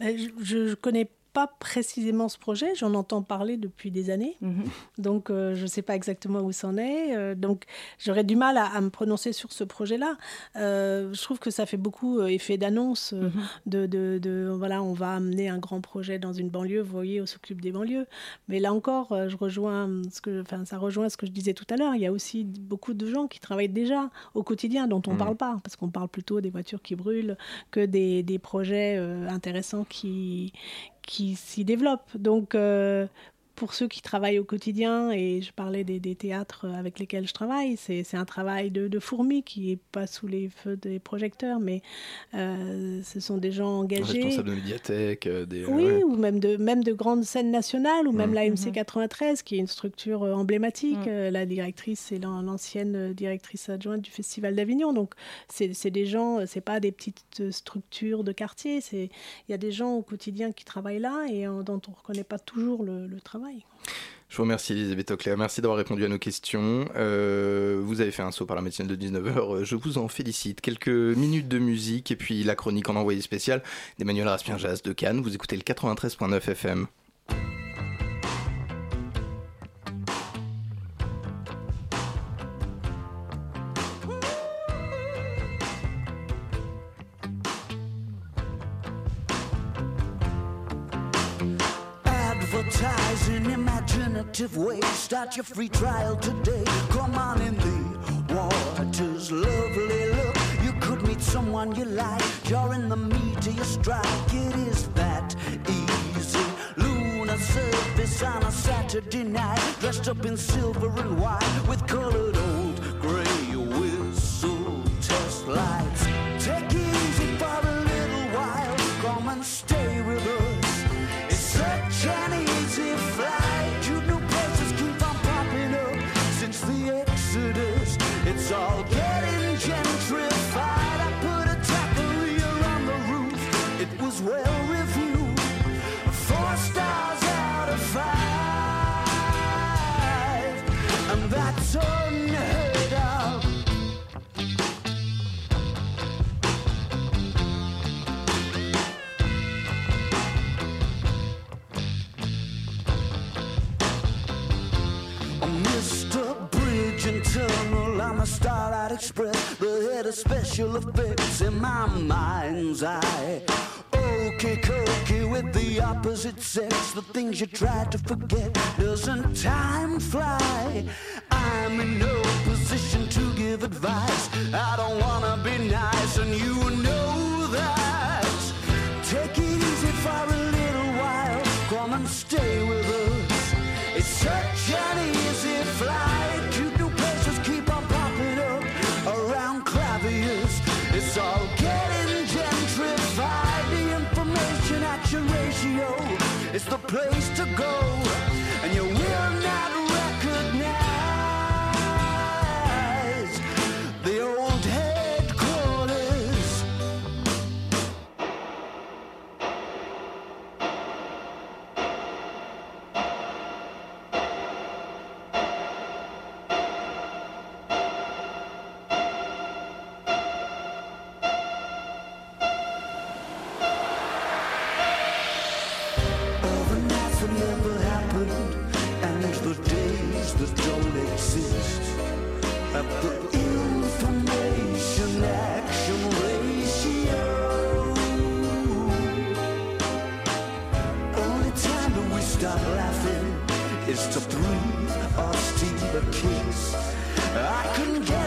Mais Je ne connais pas précisément ce projet, j'en entends parler depuis des années. Mhm. Donc, euh, je ne sais pas exactement où c'en est. Euh, donc, j'aurais du mal à, à me prononcer sur ce projet-là. Euh, je trouve que ça fait beaucoup effet d'annonce. Mhm. de, de, de- voilà, on va amener un grand projet dans une banlieue. Vous voyez, on s'occupe des banlieues. Mais là encore, je rejoins ce que, enfin, ça rejoint ce que je disais tout à l'heure. Il y a aussi beaucoup de gens qui travaillent déjà au quotidien, dont on ne Mhm. parle pas, parce qu'on parle plutôt des voitures qui brûlent que des, des projets intéressants qui qui s'y développent. Donc, euh, pour ceux qui travaillent au quotidien, et je parlais des, des théâtres avec lesquels je travaille, c'est c'est un travail de, de fourmi qui n'est pas sous les feux des projecteurs, mais euh, ce sont des gens engagés. Responsable de médiathèque, euh, des. Oui, ouais. ou même de, même de grandes scènes nationales, ou même Mhm. la MC Mhm. 93, qui est une structure euh, emblématique. Euh, la directrice, c'est l'an- l'ancienne directrice adjointe du Festival d'Avignon. Donc, c'est c'est des gens, c'est pas des petites structures de quartier. Il y a des gens au quotidien qui travaillent là et dont on ne reconnaît pas toujours le, le travail. Je vous remercie Elisabeth Auclair, merci d'avoir répondu à nos questions. Euh, vous avez fait un saut par la médecine de 19h, je vous en félicite. Quelques minutes de musique et puis la chronique en envoyé spécial d'Emmanuel Raspien-Jazz de Cannes. Vous écoutez le 93.9 FM. Imaginative ways. Start your free trial today. Come on in the waters, lovely look. You could meet someone you like. You're in the meat of your strike. It is that easy. Lunar surface on a Saturday night. Dressed up in silver and white with colored old The of special effects in my mind's eye. Okay, cookie with the opposite sex, the things you try to forget. Doesn't time fly? I'm in no position to give advice. I don't wanna be nice, and you know that. Take it easy for a little while. Come and stay with us. It's such an easy is the place to go. but weeks. I can get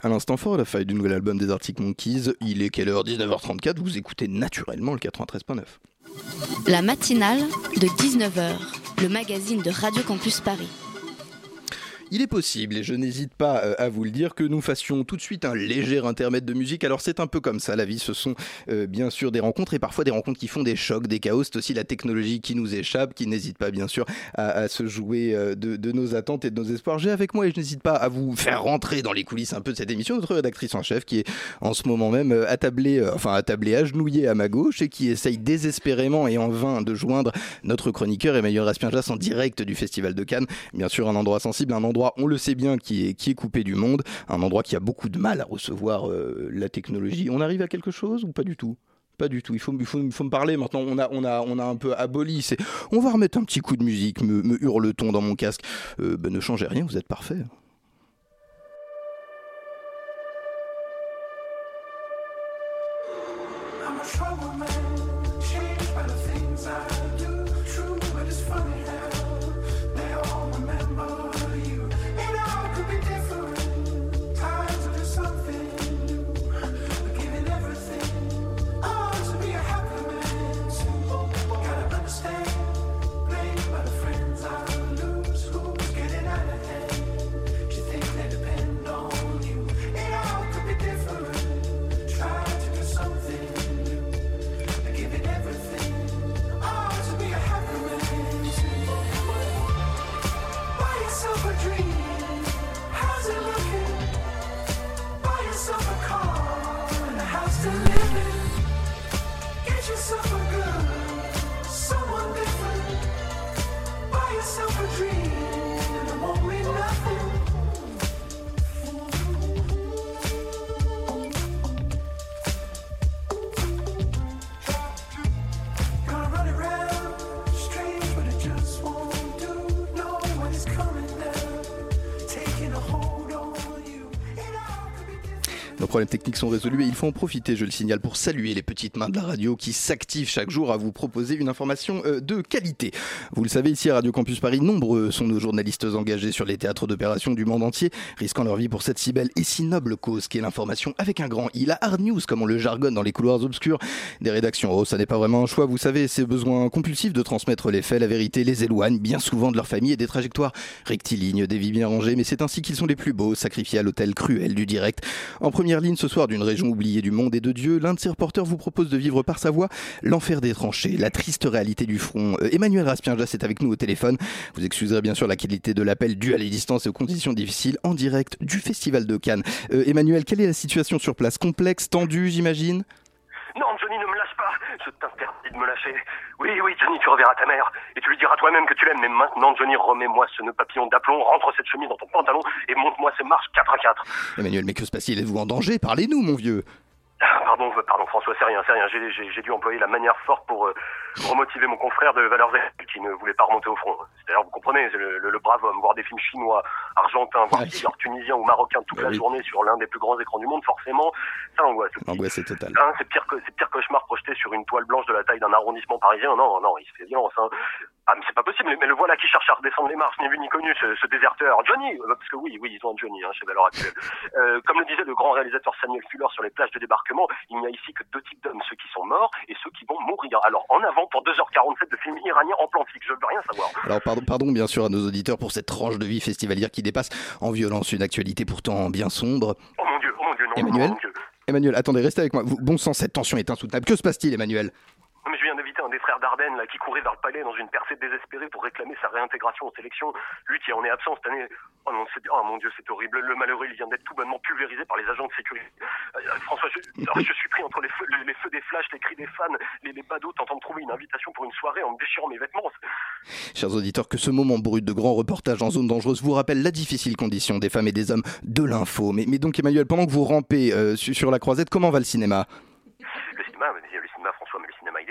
À l'instant fort, la faille du nouvel album des Arctic Monkeys, il est quelle heure? 19h34, vous écoutez naturellement le 93.9. La matinale de 19h, le magazine de Radio Campus Paris. Il est possible, et je n'hésite pas euh, à vous le dire, que nous fassions tout de suite un léger intermède de musique. Alors c'est un peu comme ça, la vie, ce sont euh, bien sûr des rencontres, et parfois des rencontres qui font des chocs, des chaos. C'est aussi la technologie qui nous échappe, qui n'hésite pas bien sûr à, se jouer euh, de, nos attentes et de nos espoirs. J'ai avec moi, et je n'hésite pas à vous faire rentrer dans les coulisses un peu de cette émission, notre rédactrice en chef, qui est en ce moment même attablée, euh, enfin attablée, agenouillée à ma gauche, et qui essaye désespérément et en vain de joindre notre chroniqueur Emmanuel Raspienjas en direct du Festival de Cannes. Bien sûr, un endroit sensible, un endroit, on le sait bien, qui est, coupé du monde, un endroit qui a beaucoup de mal à recevoir euh, la technologie. On arrive à quelque chose ou pas du tout? Pas du tout. Il faut, me parler. Maintenant, on a, un peu aboli. On va remettre un petit coup de musique. Me, hurle-t-on dans mon casque. Euh, ben, ne changez rien. Vous êtes parfait. Problèmes techniques sont résolus et il faut en profiter, je le signale, pour saluer les petites mains de la radio qui s'activent chaque jour à vous proposer une information euh, de qualité. Vous le savez, ici à Radio Campus Paris, nombreux sont nos journalistes engagés sur les théâtres d'opération du monde entier, risquant leur vie pour cette si belle et si noble cause qui est l'information avec un grand I. La hard news, comme on le jargonne dans les couloirs obscurs des rédactions. Oh, ça n'est pas vraiment un choix, vous savez, ces besoins compulsifs de transmettre les faits, la vérité, les éloignent bien souvent de leur famille et des trajectoires rectilignes, des vies bien rangées, mais c'est ainsi qu'ils sont les plus beaux, sacrifiés à l'hôtel cruel du direct. En première ligne ce soir d'une région oubliée du monde et de Dieu, l'un de ses reporters vous propose de vivre par sa voix l'enfer des tranchées, la triste réalité du front. Euh, Emmanuel Raspienjas est avec nous au téléphone. Vous excuserez bien sûr la qualité de l'appel dû à les distances et aux conditions difficiles en direct du Festival de Cannes. Euh, Emmanuel, quelle est la situation sur place? Complexe, tendue, j'imagine? Non. Je t'interdis de me lâcher. Oui, oui, Johnny, tu reverras ta mère. Et tu lui diras toi-même que tu l'aimes. Mais maintenant, Johnny, remets-moi ce nœud papillon d'aplomb, rentre cette chemise dans ton pantalon et monte-moi ces marches 4 à 4. Emmanuel, mais que se passe-t-il? Êtes-vous en danger? Parlez-nous, mon vieux. Ah, Pardon, pardon, François, c'est rien, c'est rien. J'ai- J'ai j'ai dû employer la manière forte pour euh, remotiver mon confrère de Valeurs qui ne voulait pas remonter au front. C'est-à-dire, vous comprenez, le, le- le brave homme, voir des films chinois, argentins, voire tigres, tunisiens ou marocains toute Bah la oui. journée sur l'un des plus grands écrans du monde, forcément, ça angoisse. L'angoisse est totale. Hein, c'est pire que c'est pire cauchemar projeté sur une toile blanche de la taille d'un arrondissement parisien. Non, non, il se fait violence. Hein. Ah, pas possible. Mais le voilà qui cherche à redescendre les marches, ni vu ni connu, ce, ce déserteur. Johnny, euh, parce que oui, oui, ils ont un Johnny hein, chez Valeurs Actuelles. Euh, comme le disait le grand réalisateur Samuel Fuller sur les plages de débarquement, il n'y a ici que deux types d'hommes, ceux qui sont morts et ceux qui vont mourir. Alors en avant pour 2h47 de film iranien en plan fixe. Je veux rien savoir. Alors pardon, pardon bien sûr à nos auditeurs pour cette tranche de vie festivalière qui dépasse en violence une actualité pourtant bien sombre. Oh mon dieu, oh mon dieu, non, Emmanuel oh mon dieu. Emmanuel, attendez, restez avec moi. Bon sang, cette tension est insoutenable. Que se passe-t-il, Emmanuel Non, mais je viens d'inviter des frères Dardenne là, qui courait vers le palais dans une percée désespérée pour réclamer sa réintégration en sélection. Lui qui en est absent cette année. Oh non, oh mon dieu, c'est horrible. Le malheureux, il vient d'être tout bonnement pulvérisé par les agents de sécurité. Euh, euh, François, je... suis pris entre les feux, des flashs, les cris des fans, les, les badauds tentant de trouver une invitation pour une soirée en me déchirant mes vêtements. Chers auditeurs, que ce moment brut de grand reportage en zone dangereuse vous rappelle la difficile condition des femmes et des hommes de l'info. Mais, donc, Emmanuel, pendant que vous rampez euh, su- sur la croisette, comment va le cinéma Le cinéma, mais le cinéma, François, mais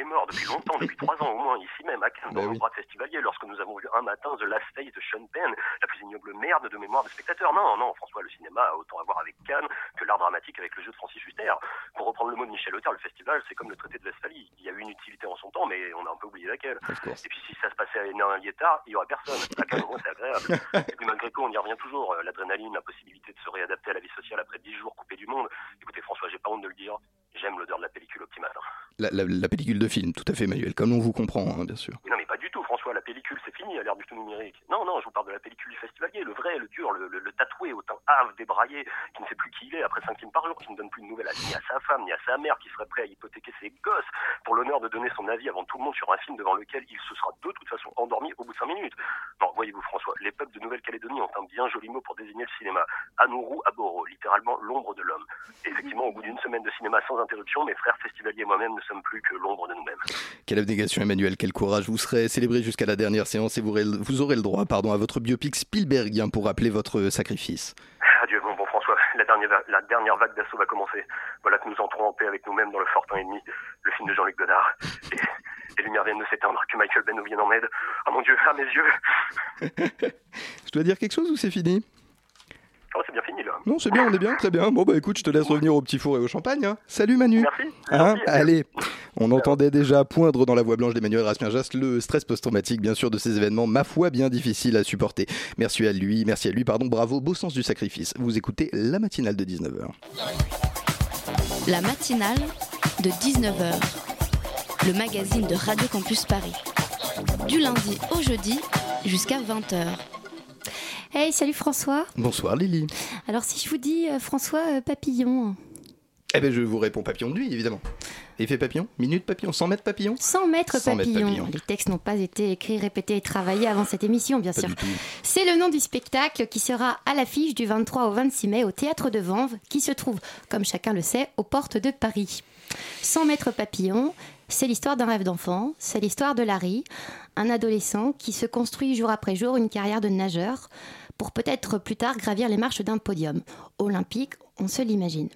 mort depuis longtemps, depuis trois ans au moins, ici même, à Cannes, dans Bah nos oui. droits festivaliers, lorsque nous avons vu un matin The Last Days de Sean Penn, la plus ignoble merde de mémoire des spectateurs. Non, non, François, le cinéma a autant à voir avec Cannes que l'art dramatique avec le jeu de Francis Huster. Pour reprendre le mot de Michel Auter, le festival, c'est comme le traité de Westphalie. Il y a eu une utilité en son temps, mais on a un peu oublié laquelle. Et puis si ça se passait à un Liétard, il y aurait personne. À Cannes, au moins, c'est agréable. Et puis malgré tout, on y revient toujours. Euh, L'adrénaline, la possibilité de se réadapter à la vie sociale après dix jours coupés du monde. Écoutez, François, j'ai pas honte de le dire. J'aime l'odeur de la pellicule au petit matin. la, la- la pellicule de film, tout à fait, Emmanuel, comme on vous comprend, hein, bien sûr. Mais non, mais pas du tout, François. La pellicule, c'est fini à l'ère du tout numérique. Non, non, je vous parle de la pellicule du festivalier, le vrai, le dur, le, le- le tatoué au teint hâve, débraillé, qui ne sait plus qui il est après cinq films par jour, qui ne donne plus de nouvelles à, ni à sa femme, ni à sa mère, qui serait prêt à hypothéquer ses gosses pour l'honneur de donner son avis avant tout le monde sur un film devant lequel il se sera de toute façon endormi au bout de cinq minutes. Non, voyez-vous, François, les peuples de Nouvelle-Calédonie ont un bien joli mot pour désigner le cinéma. Anourou Aboro, littéralement l'ombre de l'homme. Effectivement, au bout d'une semaine de cinéma sans interruption, mes frères festivaliers et moi-même ne sommes plus que l'ombre de nous-mêmes. Quelle abnégation, Emmanuel, quel courage. Vous serez célébré jusqu'à la dernière séance et vous aurez, vous aurez le droit pardon, à votre biopic Spielbergien pour rappeler votre sacrifice. Adieu, bon, bon François, la dernière, la dernière vague d'assaut va commencer. Voilà que nous entrons en paix avec nous-mêmes dans le Fort et demi, le film de Jean-Luc Godard. Et les lumières viennent de s'éteindre, que Michael Bay nous vienne en aide. Ah mon Dieu, à mes yeux Je dois dire quelque chose ou c'est fini? Oh, c'est bien fini là. Non, c'est bien, on est bien, très bien. Bon, bah écoute, je te laisse revenir au petit four et au champagne. hein. Salut Manu. Merci. Hein Merci. Allez, on entendait déjà poindre dans la voix blanche d'Emmanuel Raspienjas le stress post-traumatique, bien sûr, de ces événements, ma foi, bien difficile à supporter. Merci à lui, merci à lui, pardon, bravo, beau sens du sacrifice. Vous écoutez la matinale de 19h. La matinale de 19h, le magazine de Radio Campus Paris. Du lundi au jeudi jusqu'à 20h. Hey, salut François. Bonsoir Lily. Alors si je vous dis euh, François euh, Papillon, Eh ben, je vous réponds papillon de nuit, évidemment. Effet papillon Minute papillon 100 mètres papillon 100 mètres 100 mètres papillon. papillon. Les textes n'ont pas été écrits, répétés et travaillés avant cette émission, bien Pas sûr. C'est le nom du spectacle qui sera à l'affiche du 23 au 26 mai au Théâtre de Vanves, qui se trouve, comme chacun le sait, aux portes de Paris. 100 mètres papillon, c'est l'histoire d'un rêve d'enfant, c'est l'histoire de Larry, un adolescent qui se construit jour après jour une carrière de nageur pour peut-être plus tard gravir les marches d'un podium. Olympique, on se l'imagine.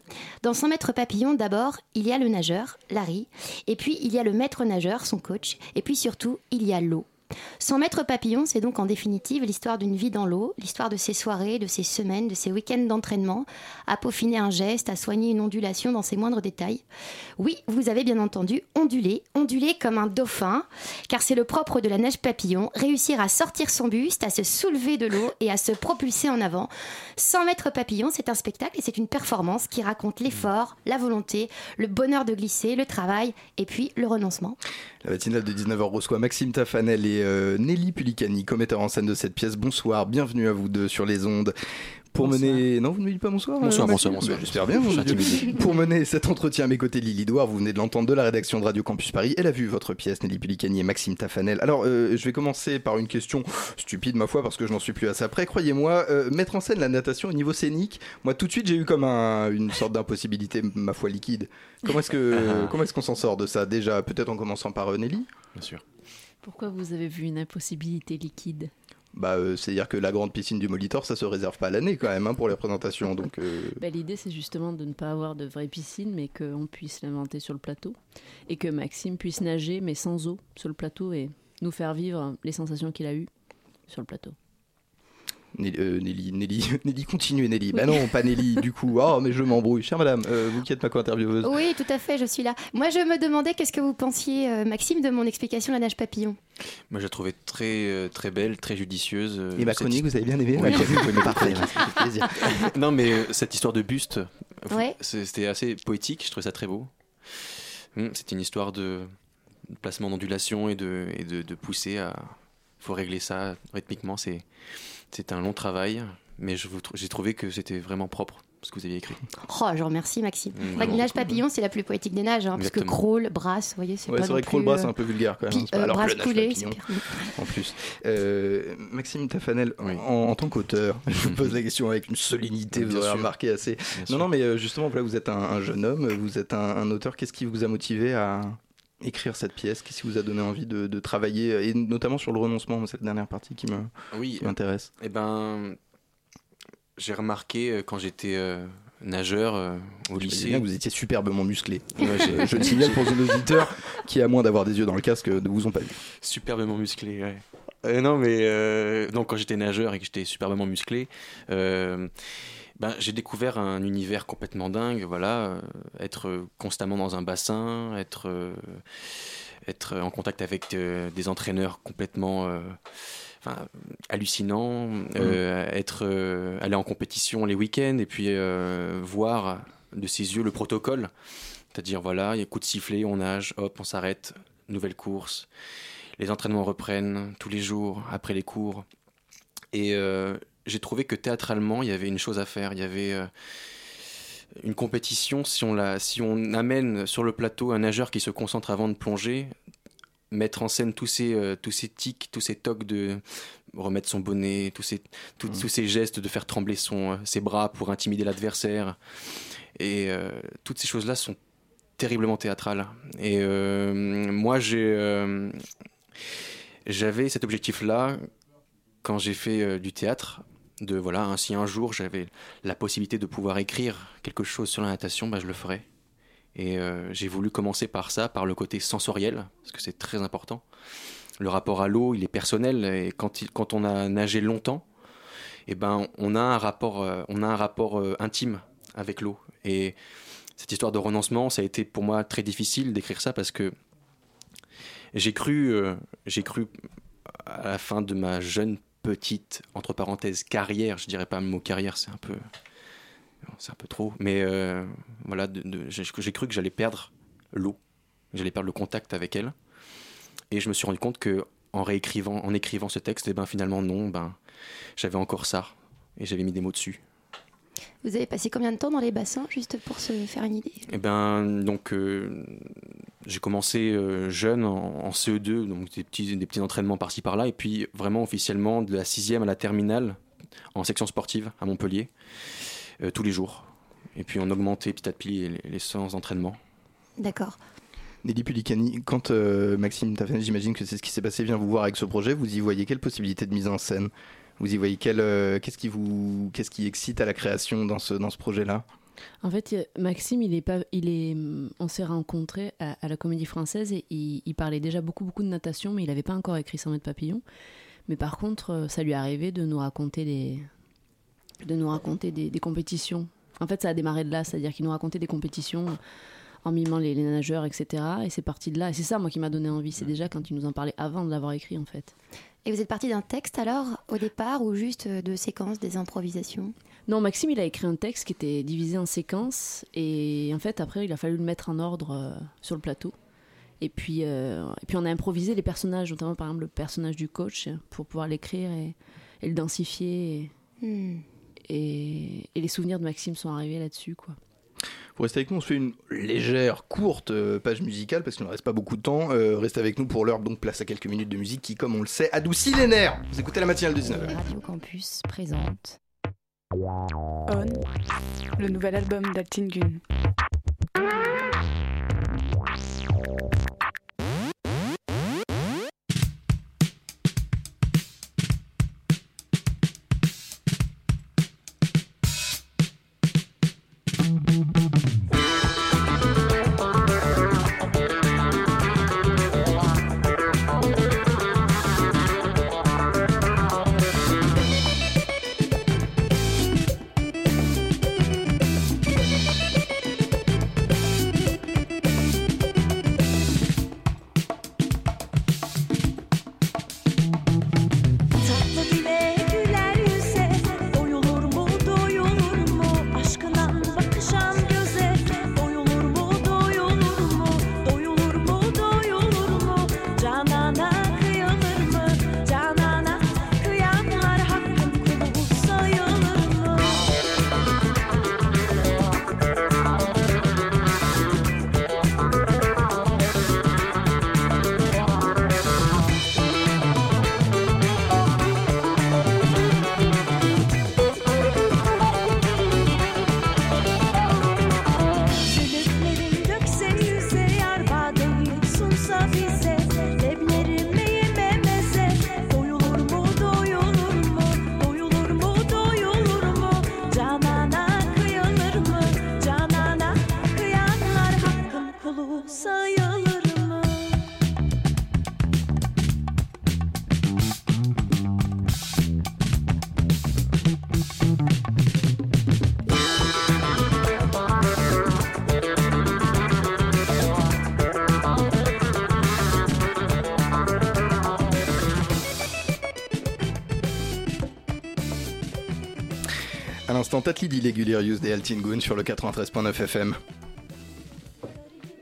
Dans 100 mètres papillon, d'abord, il y a le nageur, Larry, et puis il y a le maître nageur, son coach, et puis surtout, il y a l'eau. 100 mètres papillon, c'est donc en définitive l'histoire d'une vie dans l'eau, l'histoire de ses soirées, de ses semaines, de ses week-ends d'entraînement, à peaufiner un geste, à soigner une ondulation dans ses moindres détails. Oui, vous avez bien entendu, onduler, onduler comme un dauphin, car c'est le propre de la neige papillon, réussir à sortir son buste, à se soulever de l'eau et à se propulser en avant. 100 mètres papillon, c'est un spectacle et c'est une performance qui raconte l'effort, la volonté, le bonheur de glisser, le travail et puis le renoncement. La matinale de 19h reçoit Maxime Tafanel et euh, Nelly Pulicani, commetteurs en scène de cette pièce. Bonsoir, bienvenue à vous deux sur les ondes. Pour mener. Non, vous ne me dites pas bonsoir Bonsoir, euh, bonsoir, bonsoir. Bah, J'espère bien. Pour mener cet entretien à mes côtés, Lily Douard, vous venez de l'entendre de la rédaction de Radio Campus Paris. Elle a vu votre pièce, Nelly Pulicani et Maxime Tafanel. Alors, euh, je vais commencer par une question stupide, ma foi, parce que je n'en suis plus ça près. Croyez-moi, euh, mettre en scène la natation au niveau scénique, moi, tout de suite, j'ai eu comme un- une sorte d'impossibilité, ma foi, liquide. Comment est-ce que comment est-ce qu'on s'en sort de ça Déjà, peut-être en commençant par Nelly? Bien sûr. Pourquoi vous avez vu une impossibilité liquide Bah, euh, c'est-à-dire que la grande piscine du Molitor, ça se réserve pas à l'année quand même hein, pour les présentations. Donc, euh, Bah, L'idée, c'est justement de ne pas avoir de vraie piscine, mais qu'on puisse l'inventer sur le plateau. Et que Maxime puisse nager, mais sans eau, sur le plateau, et nous faire vivre les sensations qu'il a eues sur le plateau. Nelly, euh, Nelly, Nelly, Nelly, continuez Nelly. Bah non, pas Nelly. Du coup, oh mais je m'embrouille. Chère madame, euh, vous qui êtes ma co-intervieweuse. Oui, tout à fait, je suis là. Moi, je me demandais qu'est-ce que vous pensiez, euh, Maxime, de mon explication de la nage papillon. Moi, je la trouvais très, euh, très belle, très judicieuse. euh, Et ma chronique, vous avez bien aimé Oui, oui, oui, parfait, plaisir. non, mais euh, cette histoire de buste, Ouais. c'est- c'était assez poétique, je trouvais ça très beau. Hum, C'était une histoire de placement d'ondulation et de, et de, de pousser à. Il faut régler ça rythmiquement, c'est c'est un long travail, mais j'ai trouvé que c'était vraiment propre ce que vous aviez écrit. Oh, je remercie Maxime. Mmh, C'est nage papillon, c'est la plus poétique des nages, hein, parce que crawl, brasse, vous voyez, c'est Ouais, pas c'est vrai que Crawl plus, Brass, euh, c'est un peu vulgaire quand même. c'est pas- euh, alors brasse coulée, c'est. En plus. Euh, Maxime Tafanel, en, en tant qu'auteur, je vous pose la question avec une solennité, vous aurez remarqué assez. Bien Non, sûr. non, mais euh, justement, là, vous êtes un, un jeune homme, vous êtes un, un auteur. Qu'est-ce qui vous a motivé à écrire cette pièce Qu'est-ce qui vous a donné envie de, de travailler, et notamment sur le renoncement la dernière partie qui me- Oui. qui m'intéresse. Eh ben, j'ai remarqué euh, quand j'étais euh, nageur euh, au Je lycée. bien que vous étiez superbement musclé. Ouais, je le signale pour nos auditeurs qui, à moins d'avoir des yeux dans le casque, ne vous ont pas vu. Superbement musclé, ouais. Euh, non, mais euh, donc quand j'étais nageur et que j'étais superbement musclé, euh, ben, j'ai découvert un univers complètement dingue. Voilà, euh, être constamment dans un bassin, être euh, être en contact avec euh, des entraîneurs complètement euh, enfin, hallucinants, euh, être euh, aller en compétition les week-ends et puis voir de ses yeux le protocole. C'est-à-dire, voilà, il y a coup de sifflet, on nage, hop, on s'arrête, nouvelle course. Les entraînements reprennent tous les jours, après les cours. Et euh, j'ai trouvé que théâtralement, il y avait une chose à faire. Il y avait euh, une compétition. Si on, la, si on amène sur le plateau un nageur qui se concentre avant de plonger, mettre en scène tous ces, euh, tous ces tics, tous ces tocs de remettre son bonnet, tous ces, tous, tous ces gestes de faire trembler son, euh, ses bras pour intimider l'adversaire. Et euh, toutes ces choses-là sont terriblement théâtrales. Et moi, j'ai, j'avais cet objectif-là quand j'ai fait euh, du théâtre. De voilà, ainsi un jour j'avais la possibilité de pouvoir écrire quelque chose sur la natation, bah, je le ferais. Et euh, j'ai voulu commencer par ça, par le côté sensoriel, parce que c'est très important. Le rapport à l'eau, il est personnel, et quand, quand on a nagé longtemps, eh ben, on a un rapport, euh, on a un rapport euh, intime avec l'eau. Et cette histoire de renoncement, ça a été pour moi très difficile d'écrire ça parce que j'ai cru, j'ai cru à la fin de ma jeune petite entre parenthèses carrière, je dirais pas le mot carrière, c'est un peu, c'est un peu trop, mais euh, voilà, de- j'ai cru que j'allais perdre l'eau, j'allais perdre le contact avec elle, et je me suis rendu compte que en réécrivant, en écrivant ce texte, et ben finalement non, ben j'avais encore ça, et j'avais mis des mots dessus. Vous avez passé combien de temps dans les bassins, juste pour se faire une idée? Eh ben, donc, euh, j'ai commencé euh, jeune en, en CE2, donc des petits, des petits entraînements par-ci par-là, et puis vraiment officiellement de la sixième à la terminale en section sportive à Montpellier, euh, tous les jours. Et puis on augmentait petit à petit les, les séances d'entraînement. D'accord. Nelly Pulicani, quand euh, Maxime Tafanel, j'imagine que c'est ce qui s'est passé, vient vous voir avec ce projet, vous y voyez quelle possibilité de mise en scène? Vous y voyez quel, euh, qu'est-ce qui vous, qu'est-ce qui excite à la création dans ce, dans ce projet-là? En fait, Maxime, il est pas, il est, on s'est rencontrés à, à la Comédie Française et il, il parlait déjà beaucoup, beaucoup de natation, mais il n'avait pas encore écrit 100 mètres papillon. Mais par contre, euh, ça lui arrivé de nous raconter des, de nous raconter des, des compétitions. En fait, ça a démarré de là, c'est-à-dire qu'il nous racontait des compétitions en mimant les, les nageurs, etc. Et c'est parti de là. Et c'est ça, moi, qui m'a donné envie. C'est déjà quand il nous en parlait avant de l'avoir écrit, en fait. Et vous êtes parti d'un texte alors au départ ou juste euh, de séquences, des improvisations? Non, Maxime, il a écrit un texte qui était divisé en séquences. Et en fait, après, il a fallu le mettre en ordre euh, sur le plateau. Et puis, euh, et puis, on a improvisé les personnages, notamment par exemple le personnage du coach, pour pouvoir l'écrire et, et le densifier. Et, Hmm. et, et les souvenirs de Maxime sont arrivés là-dessus, quoi. Vous restez avec nous, on se fait une légère, courte euh, page musicale parce qu'il ne reste pas beaucoup de temps. Euh, restez avec nous pour l'heure, donc place à quelques minutes de musique qui, comme on le sait, adoucit les nerfs. Vous écoutez la matinale de 19h. Radio Campus présente. On, le nouvel album d'Altin l'instant, Tatlid Illegularius des Altingun sur le 93.9 FM.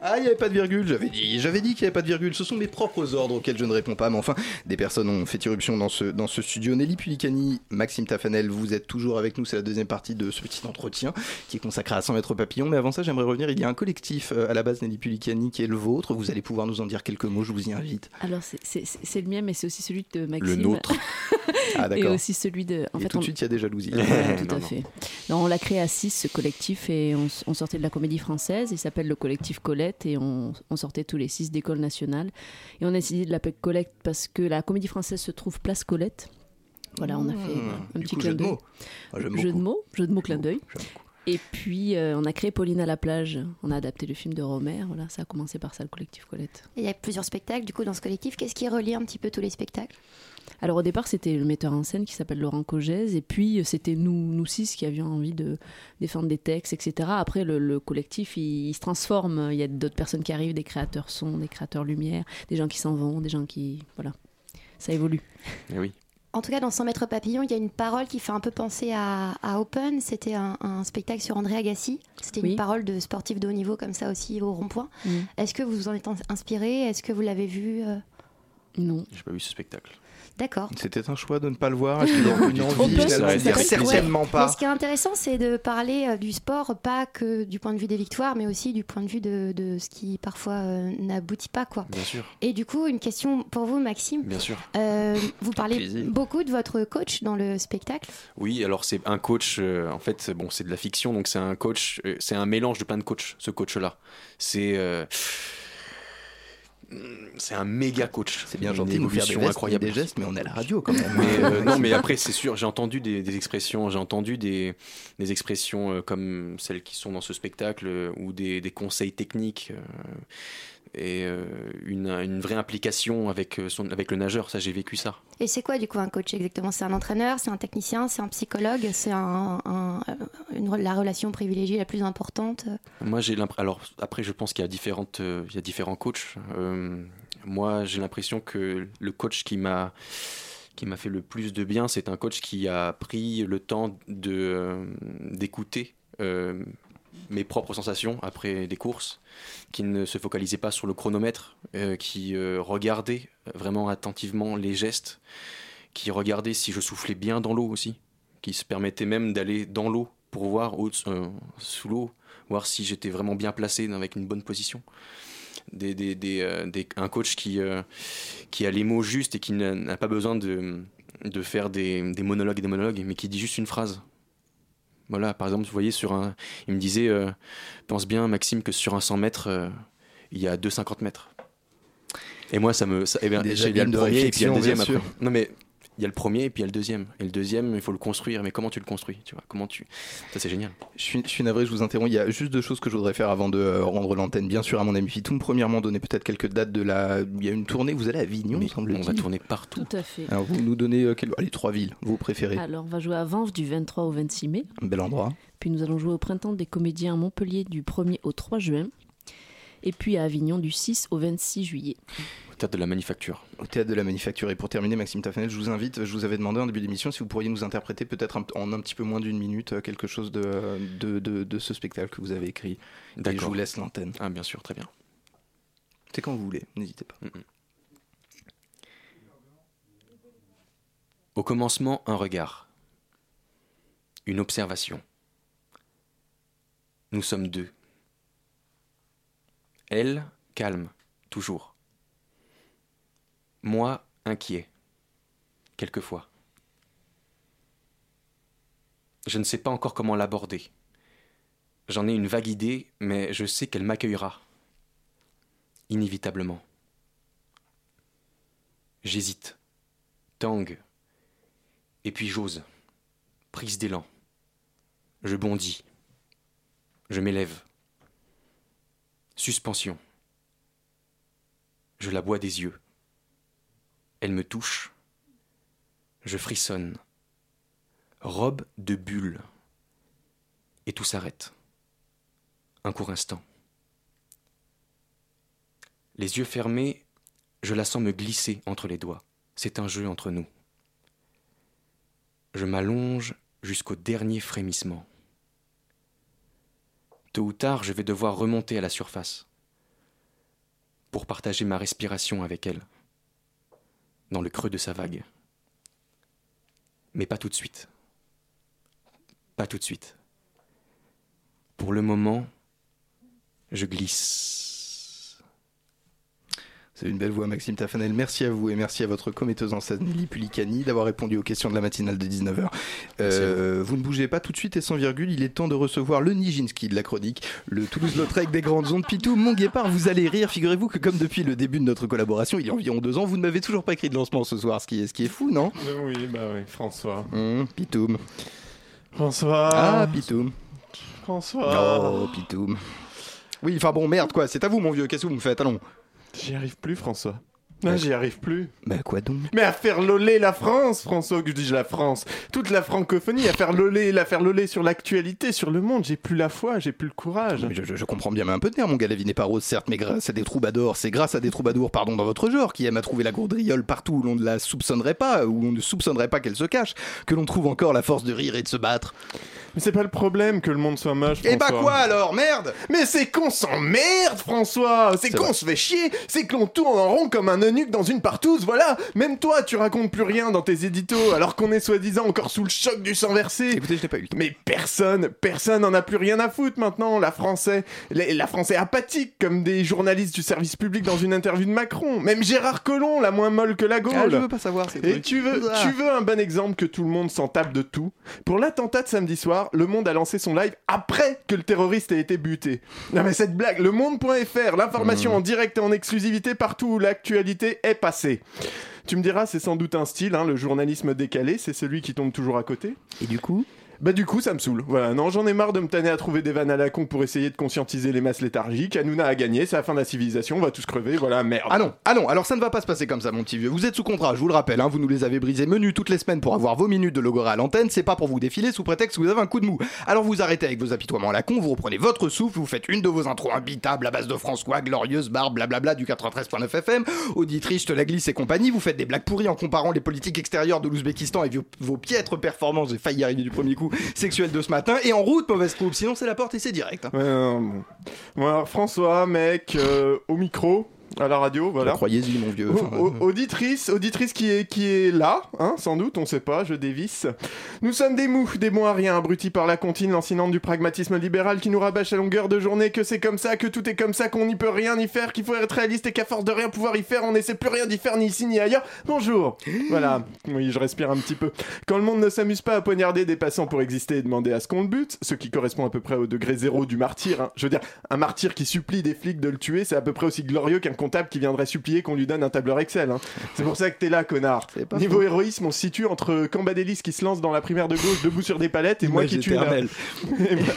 Ah, il n'y avait pas de virgule, j'avais dit, j'avais dit qu'il n'y avait pas de virgule. Ce sont mes propres ordres auxquels je ne réponds pas, mais enfin, des personnes ont fait irruption dans ce, dans ce studio. Nelly Pulicani, Maxime Tafanel, vous êtes toujours avec nous, c'est la deuxième partie de ce petit entretien qui est consacré à 100 mètres papillon. Mais avant ça, j'aimerais revenir, il y a un collectif euh, à la base, Nelly Pulicani, qui est le vôtre. Vous allez pouvoir nous en dire quelques mots, je vous y invite. Alors, c'est- le mien, mais c'est aussi celui de Maxime. nôtre. Ah, Et aussi celui de. En Et fait, tout de on- suite, il y a des jalousies. Tout Non, à non. fait. Non, on l'a créé à 6, ce collectif, et on, sortait de la comédie française. Il s'appelle le collectif Colette, et on, on sortait tous les 6 d'école nationale. Et on a décidé de l'appeler Colette parce que la comédie française se trouve place Colette. Voilà, on a fait Mmh, un du petit coup, clin jeu de d'œil. mots. Ah, Jeu de mots, jeu de mots, clin d'œil. Et puis, euh, on a créé Pauline à la plage. On a adapté le film de Romer. Voilà, ça a commencé par ça, le collectif Colette. Et Il y a plusieurs spectacles du coup dans ce collectif. Qu'est-ce qui relie un petit peu tous les spectacles? Alors au départ, c'était le metteur en scène qui s'appelle Laurent Cogez, et puis euh, c'était nous, nous six qui avions envie de défendre des textes, etc. Après, le, le collectif, il, il se transforme. Il y a d'autres personnes qui arrivent, des créateurs son, des créateurs lumière, des gens qui s'en vont, des gens qui... Voilà, ça évolue. Eh oui. En tout cas, dans 100 mètres papillon, il y a une parole qui fait un peu penser à, à Open. C'était un, un spectacle sur André Agassi. C'était Oui. une parole de sportif de haut niveau, comme ça aussi, au rond-point. Mm. Est-ce que vous vous en êtes inspiré? Est-ce que vous l'avez vu euh? Non. J'ai pas vu ce spectacle. D'accord. C'était un choix de ne pas le voir. Est-ce qu'il une envie certainement Mais pas. ce qui est intéressant, c'est de parler euh, du sport, pas que du point de vue des victoires, mais aussi du point de vue de, de ce qui parfois euh, n'aboutit pas. Quoi. Bien sûr. Et du coup, une question pour vous, Maxime. Bien sûr. Euh, vous parlez beaucoup de votre coach dans le spectacle. Oui, alors c'est un coach, euh, en fait, bon, c'est de la fiction, donc c'est un coach, euh, c'est un mélange de plein de coachs, ce coach-là. C'est. C'est un méga coach. C'est bien gentil de nous faire des, gestes, incroyable. des gestes, mais on est à la radio quand même. Mais, euh, non, mais après, c'est sûr, j'ai entendu des, des expressions, j'ai entendu des, des expressions euh, comme celles qui sont dans ce spectacle euh, ou des, conseils techniques et euh, une, une vraie implication avec, euh, son, avec le nageur. Ça, j'ai vécu ça. Et c'est quoi du coup un coach exactement? C'est un entraîneur, c'est un technicien, c'est un psychologue, c'est un, un- une- la relation privilégiée la plus importante? Moi, j'ai l'impression. Alors, après, je pense qu'il y a, différentes, euh, il y a différents coachs. Euh, moi, j'ai l'impression que le coach qui m'a qui m'a fait le plus de bien, c'est un coach qui a pris le temps de euh, d'écouter euh, mes propres sensations après des courses, qui ne se focalisait pas sur le chronomètre, euh, qui euh, regardait vraiment attentivement les gestes, qui regardait si je soufflais bien dans l'eau aussi, qui se permettait même d'aller dans l'eau pour voir euh, sous l'eau, voir si j'étais vraiment bien placé avec une bonne position. Euh, un coach qui, a les mots justes et qui n'a pas besoin de, faire des monologues et des monologues, mais qui dit juste une phrase. Voilà, par exemple, vous voyez, sur un, il me disait euh, Pense bien, Maxime, que sur un 100 mètres, euh, il y a 2,50 mètres. Et moi, ça me. Ça, eh bien, j'ai- le premier et puis il y a le deuxième après. Non, mais il y a le premier et puis il y a le deuxième. Et le deuxième, il faut le construire. Mais comment tu le construis tu vois? Comment tu. Ça, c'est génial. Je suis, je suis navré, je vous interromps. Il y a juste deux choses que je voudrais faire avant de euh, rendre l'antenne, bien sûr, à mon ami Fitoum. Premièrement, donner peut-être quelques dates de la. Il y a une tournée, vous allez à Avignon, semble-t-il. on va tourner partout. Tout à fait. Alors, vous nous donnez euh, quel- allez, trois villes, vos préférées. Alors, on va jouer à Vanves du 23 au 26 mai. Un bel endroit. Puis nous allons jouer au Printemps des comédiens à Montpellier du 1er au 3 juin. Et puis à Avignon du 6 au 26 juillet. Au théâtre de la manufacture. Au théâtre de la manufacture. Et pour terminer, Maxime Taffanel, je vous invite, je vous avais demandé en début d'émission si vous pourriez nous interpréter peut-être en un petit peu moins d'une minute euh, quelque chose de, de, de- de ce spectacle que vous avez écrit. Et je vous laisse l'antenne. Ah, bien sûr, très bien. C'est quand vous voulez, n'hésitez pas. Au commencement, un regard. Une observation. Nous sommes deux. Elle, calme, toujours. Moi, inquiet. Quelquefois. Je ne sais pas encore comment l'aborder. J'en ai une vague idée, mais je sais qu'elle m'accueillera. Inévitablement. J'hésite. Tangue. Et puis j'ose. Prise d'élan. Je bondis. Je m'élève. Suspension. Je la bois des yeux. Elle me touche. Je frissonne. Robe de bulle. Et tout s'arrête. Un court instant. Les yeux fermés, je la sens me glisser entre les doigts. C'est un jeu entre nous. Je m'allonge jusqu'au dernier frémissement. Tôt ou tard, je vais devoir remonter à la surface pour partager ma respiration avec elle, dans le creux de sa vague. Mais pas tout de suite. Pas tout de suite. Pour le moment, je glisse. C'est une belle voix, Maxime Taffanel. Merci à vous et merci à votre commetteuse en scène, Nelly Pulicani, d'avoir répondu aux questions de la matinale de 19h. Euh, vous ne bougez pas tout de suite et sans virgule, il est temps de recevoir le Nijinsky de la chronique, le Toulouse-Lautrec des grandes ondes. Pitou, mon guépard, vous allez rire. Figurez-vous que comme depuis le début de notre collaboration, il y a environ deux ans, vous ne m'avez toujours pas écrit de lancement ce soir, ce qui est, ce qui est fou, non? Oui, bah oui, François. Hum, Pitoum. François. Ah, Pitoum. François. Oh, Pitoum. Oui, enfin bon, merde quoi, c'est à vous mon vieux, qu'est-ce que vous me faites Allons. J'y arrive plus, François. Non, j'y arrive plus. Bah quoi donc? Mais à faire loler la France, François, que je dis la France. Toute la francophonie, à faire loler, la faire loler sur l'actualité, sur le monde. J'ai plus la foi, j'ai plus le courage. Mais je, je- je comprends bien, mais un peu de nerf, mon gars, la vie n'est pas rose, certes, mais grâce à des troubadours, c'est grâce à des troubadours, pardon, dans votre genre, qui aiment à trouver la gourdriole partout où l'on ne la soupçonnerait pas, où on ne soupçonnerait pas qu'elle se cache, que l'on trouve encore la force de rire et de se battre. Mais c'est pas le problème que le monde soit moche, Et bah François. quoi alors, merde Mais c'est qu'on s'emmerde, François C'est qu'on se fait chier C'est que l'on tourne en rond comme un nuque dans une partouze, voilà. Même toi, tu racontes plus rien dans tes éditos, alors qu'on est soi-disant encore sous le choc du sang versé. Écoutez, je n'ai pas eu le temps. Mais personne, personne n'en a plus rien à foutre maintenant. La français, la, la France est apathique, comme des journalistes du service public dans une interview de Macron. Même Gérard Collomb, la moins molle que la Gaule. Ah, je veux pas savoir ces Et trucs. tu veux, Ah. tu veux un bon exemple que tout le monde s'en tape de tout? Pour l'attentat de samedi soir, Le Monde a lancé son live après que le terroriste ait été buté. Non mais cette blague, le monde.fr, l'information en direct et en exclusivité partout où est passée. Tu me diras, c'est sans doute un style, hein, le journalisme décalé, c'est celui qui tombe toujours à côté. Et du coup Bah du coup ça me saoule. Voilà, non j'en ai marre de me tanner à trouver des vannes à la con pour essayer de conscientiser les masses léthargiques. Hanouna a gagné, c'est la fin de la civilisation, on va tous crever, voilà, merde. Ah non, ah non, alors ça ne va pas se passer comme ça, mon petit vieux. Vous êtes sous contrat, je vous le rappelle, hein, vous nous les avez brisés menus toutes les semaines pour avoir vos minutes de logora à l'antenne, c'est pas pour vous défiler sous prétexte que vous avez un coup de mou. Alors vous arrêtez avec vos apitoiements à la con, vous reprenez votre souffle, vous faites une de vos intros imbitables à base de François, glorieuse, barbe, blablabla du 93.9 FM, auditrice, te la glisse et compagnie, vous faites des blagues pourries en comparant les politiques extérieures de l'Ouzbékistan et vos, piètres performances, j'ai failli arriver du premier coup, sexuelles de ce matin, et en route, mauvaise troupe, sinon c'est la porte et c'est direct. hein. Alors François, mec, euh, au micro, à la radio, voilà. Croyez-y, mon vieux. Enfin, auditrice, auditrice qui est, qui est là, hein, sans doute, on sait pas, je dévisse. Nous sommes des mous, des bons à rien, abrutis par la comptine lancinante du pragmatisme libéral qui nous rabâche à longueur de journée que c'est comme ça, que tout est comme ça, qu'on n'y peut rien y faire, qu'il faut être réaliste et qu'à force de rien pouvoir y faire, on n'essaie plus rien d'y faire ni ici ni ailleurs. Bonjour Voilà, oui, je respire un petit peu. Quand le monde ne s'amuse pas à poignarder des passants pour exister et demander à ce qu'on le bute, ce qui correspond à peu près au degré zéro du martyr, hein. je veux dire, un martyr qui supplie des flics de le tuer, c'est à peu près aussi glorieux qu'un comptable qui viendrait supplier qu'on lui donne un tableur Excel. hein. C'est pour ça que t'es là, connard. Niveau héroïsme, on se situe entre Cambadélis qui se lance dans la primaire de gauche debout sur des palettes et moi qui tue une... et, moi,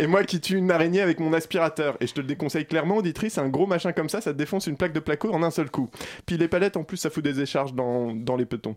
et moi qui tue une araignée avec mon aspirateur. Et je te le déconseille clairement, auditrice, un gros machin comme ça, ça te défonce une plaque de placo en un seul coup. Puis les palettes, en plus, ça fout des écharges dans, dans les petons.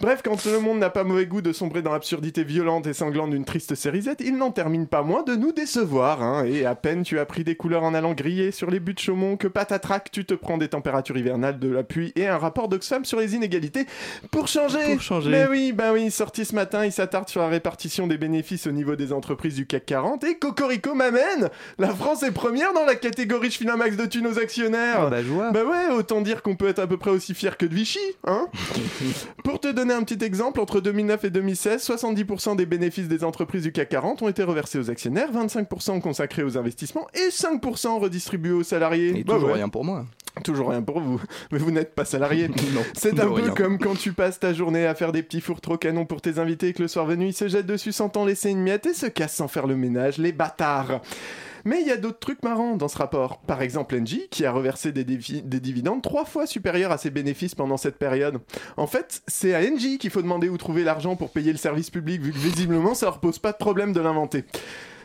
Bref, quand le monde n'a pas mauvais goût de sombrer dans l'absurdité violente et sanglante d'une triste série Z, il n'en termine pas moins de nous décevoir. hein. Et à peine tu as pris des couleurs en allant griller sur les buts de Chaumont que patatrac, tu te prends des températures hivernales, de la pluie et un rapport d'Oxfam sur les inégalités pour changer. Pour changer. Mais oui, bah oui, sorti ce matin, il s'attarde sur la répartition des bénéfices au niveau des entreprises du CAC 40 et Cocorico m'amène La France est première dans la catégorie je file un max de thunes aux actionnaires? Ah bah, je vois. Bah ouais, autant dire qu'on peut être à peu près aussi fier que de Vichy, hein Pour te donner un petit exemple, entre 2009 et 2016, 70% des bénéfices des entreprises du CAC 40 ont été reversés aux actionnaires, 25% consacrés aux investissements et 5% redistribués aux salariés. Et Bah toujours ouais. rien pour moi. Toujours rien pour vous, mais vous n'êtes pas salarié. C'est un peu rien. comme quand tu passes ta journée à faire des petits fours trop canons pour tes invités et que le soir venu ils se jettent dessus sans t'en laisser une miette et se cassent sans faire le ménage, les bâtards. Mais il y a d'autres trucs marrants dans ce rapport. Par exemple, Engie, qui a reversé des dividendes trois fois supérieurs à ses bénéfices pendant cette période. En fait, c'est à Engie qu'il faut demander où trouver l'argent pour payer le service public, vu que visiblement ça leur pose pas de problème de l'inventer.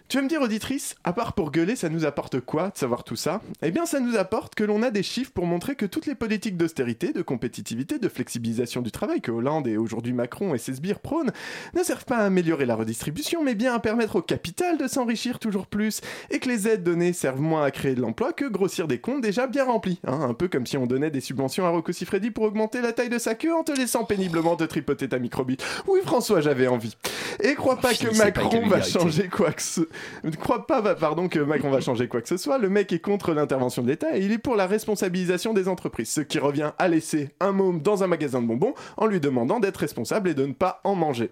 Tu vas me dire, auditrice, à part pour gueuler, ça nous apporte quoi de savoir tout ça? Eh bien, ça nous apporte que l'on a des chiffres pour montrer que toutes les politiques d'austérité, de compétitivité, de flexibilisation du travail que Hollande et aujourd'hui Macron et ses sbires prônent ne servent pas à améliorer la redistribution, mais bien à permettre au capital de s'enrichir toujours plus, et que les aides données servent moins à créer de l'emploi que grossir des comptes déjà bien remplis. hein, un peu comme si on donnait des subventions à Rocco Siffredi pour augmenter la taille de sa queue en te laissant péniblement te tripoter ta microbite. Oui, François, j'avais envie. Et crois pas que avec la Macron va changer quoi que ce... Ne crois pas, pardon, que Macron va changer quoi que ce soit. Le mec est contre l'intervention de l'État et il est pour la responsabilisation des entreprises, ce qui revient à laisser un môme dans un magasin de bonbons en lui demandant d'être responsable et de ne pas en manger.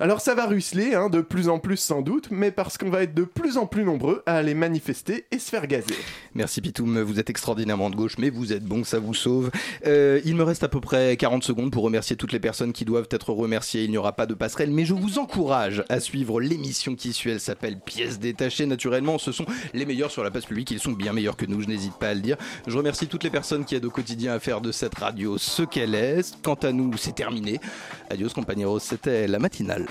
Alors ça va ruisseler, hein, de plus en plus sans doute, mais parce qu'on va être de plus en plus nombreux à aller manifester et se faire gazer. Merci Pitoum, vous êtes extraordinairement de gauche, mais vous êtes bon, ça vous sauve. Euh, il me reste à peu près 40 secondes pour remercier toutes les personnes qui doivent être remerciées. Il n'y aura pas de passerelle, mais je vous encourage à suivre l'émission qui suit. Elle s'appelle Pièces détachées. Naturellement, ce sont les meilleurs sur la place publique. Ils sont bien meilleurs que nous, je n'hésite pas à le dire. Je remercie toutes les personnes qui aident au quotidien à faire de cette radio ce qu'elle est. Quant à nous, c'est terminé. Adios, compañeros, c'était la matinale.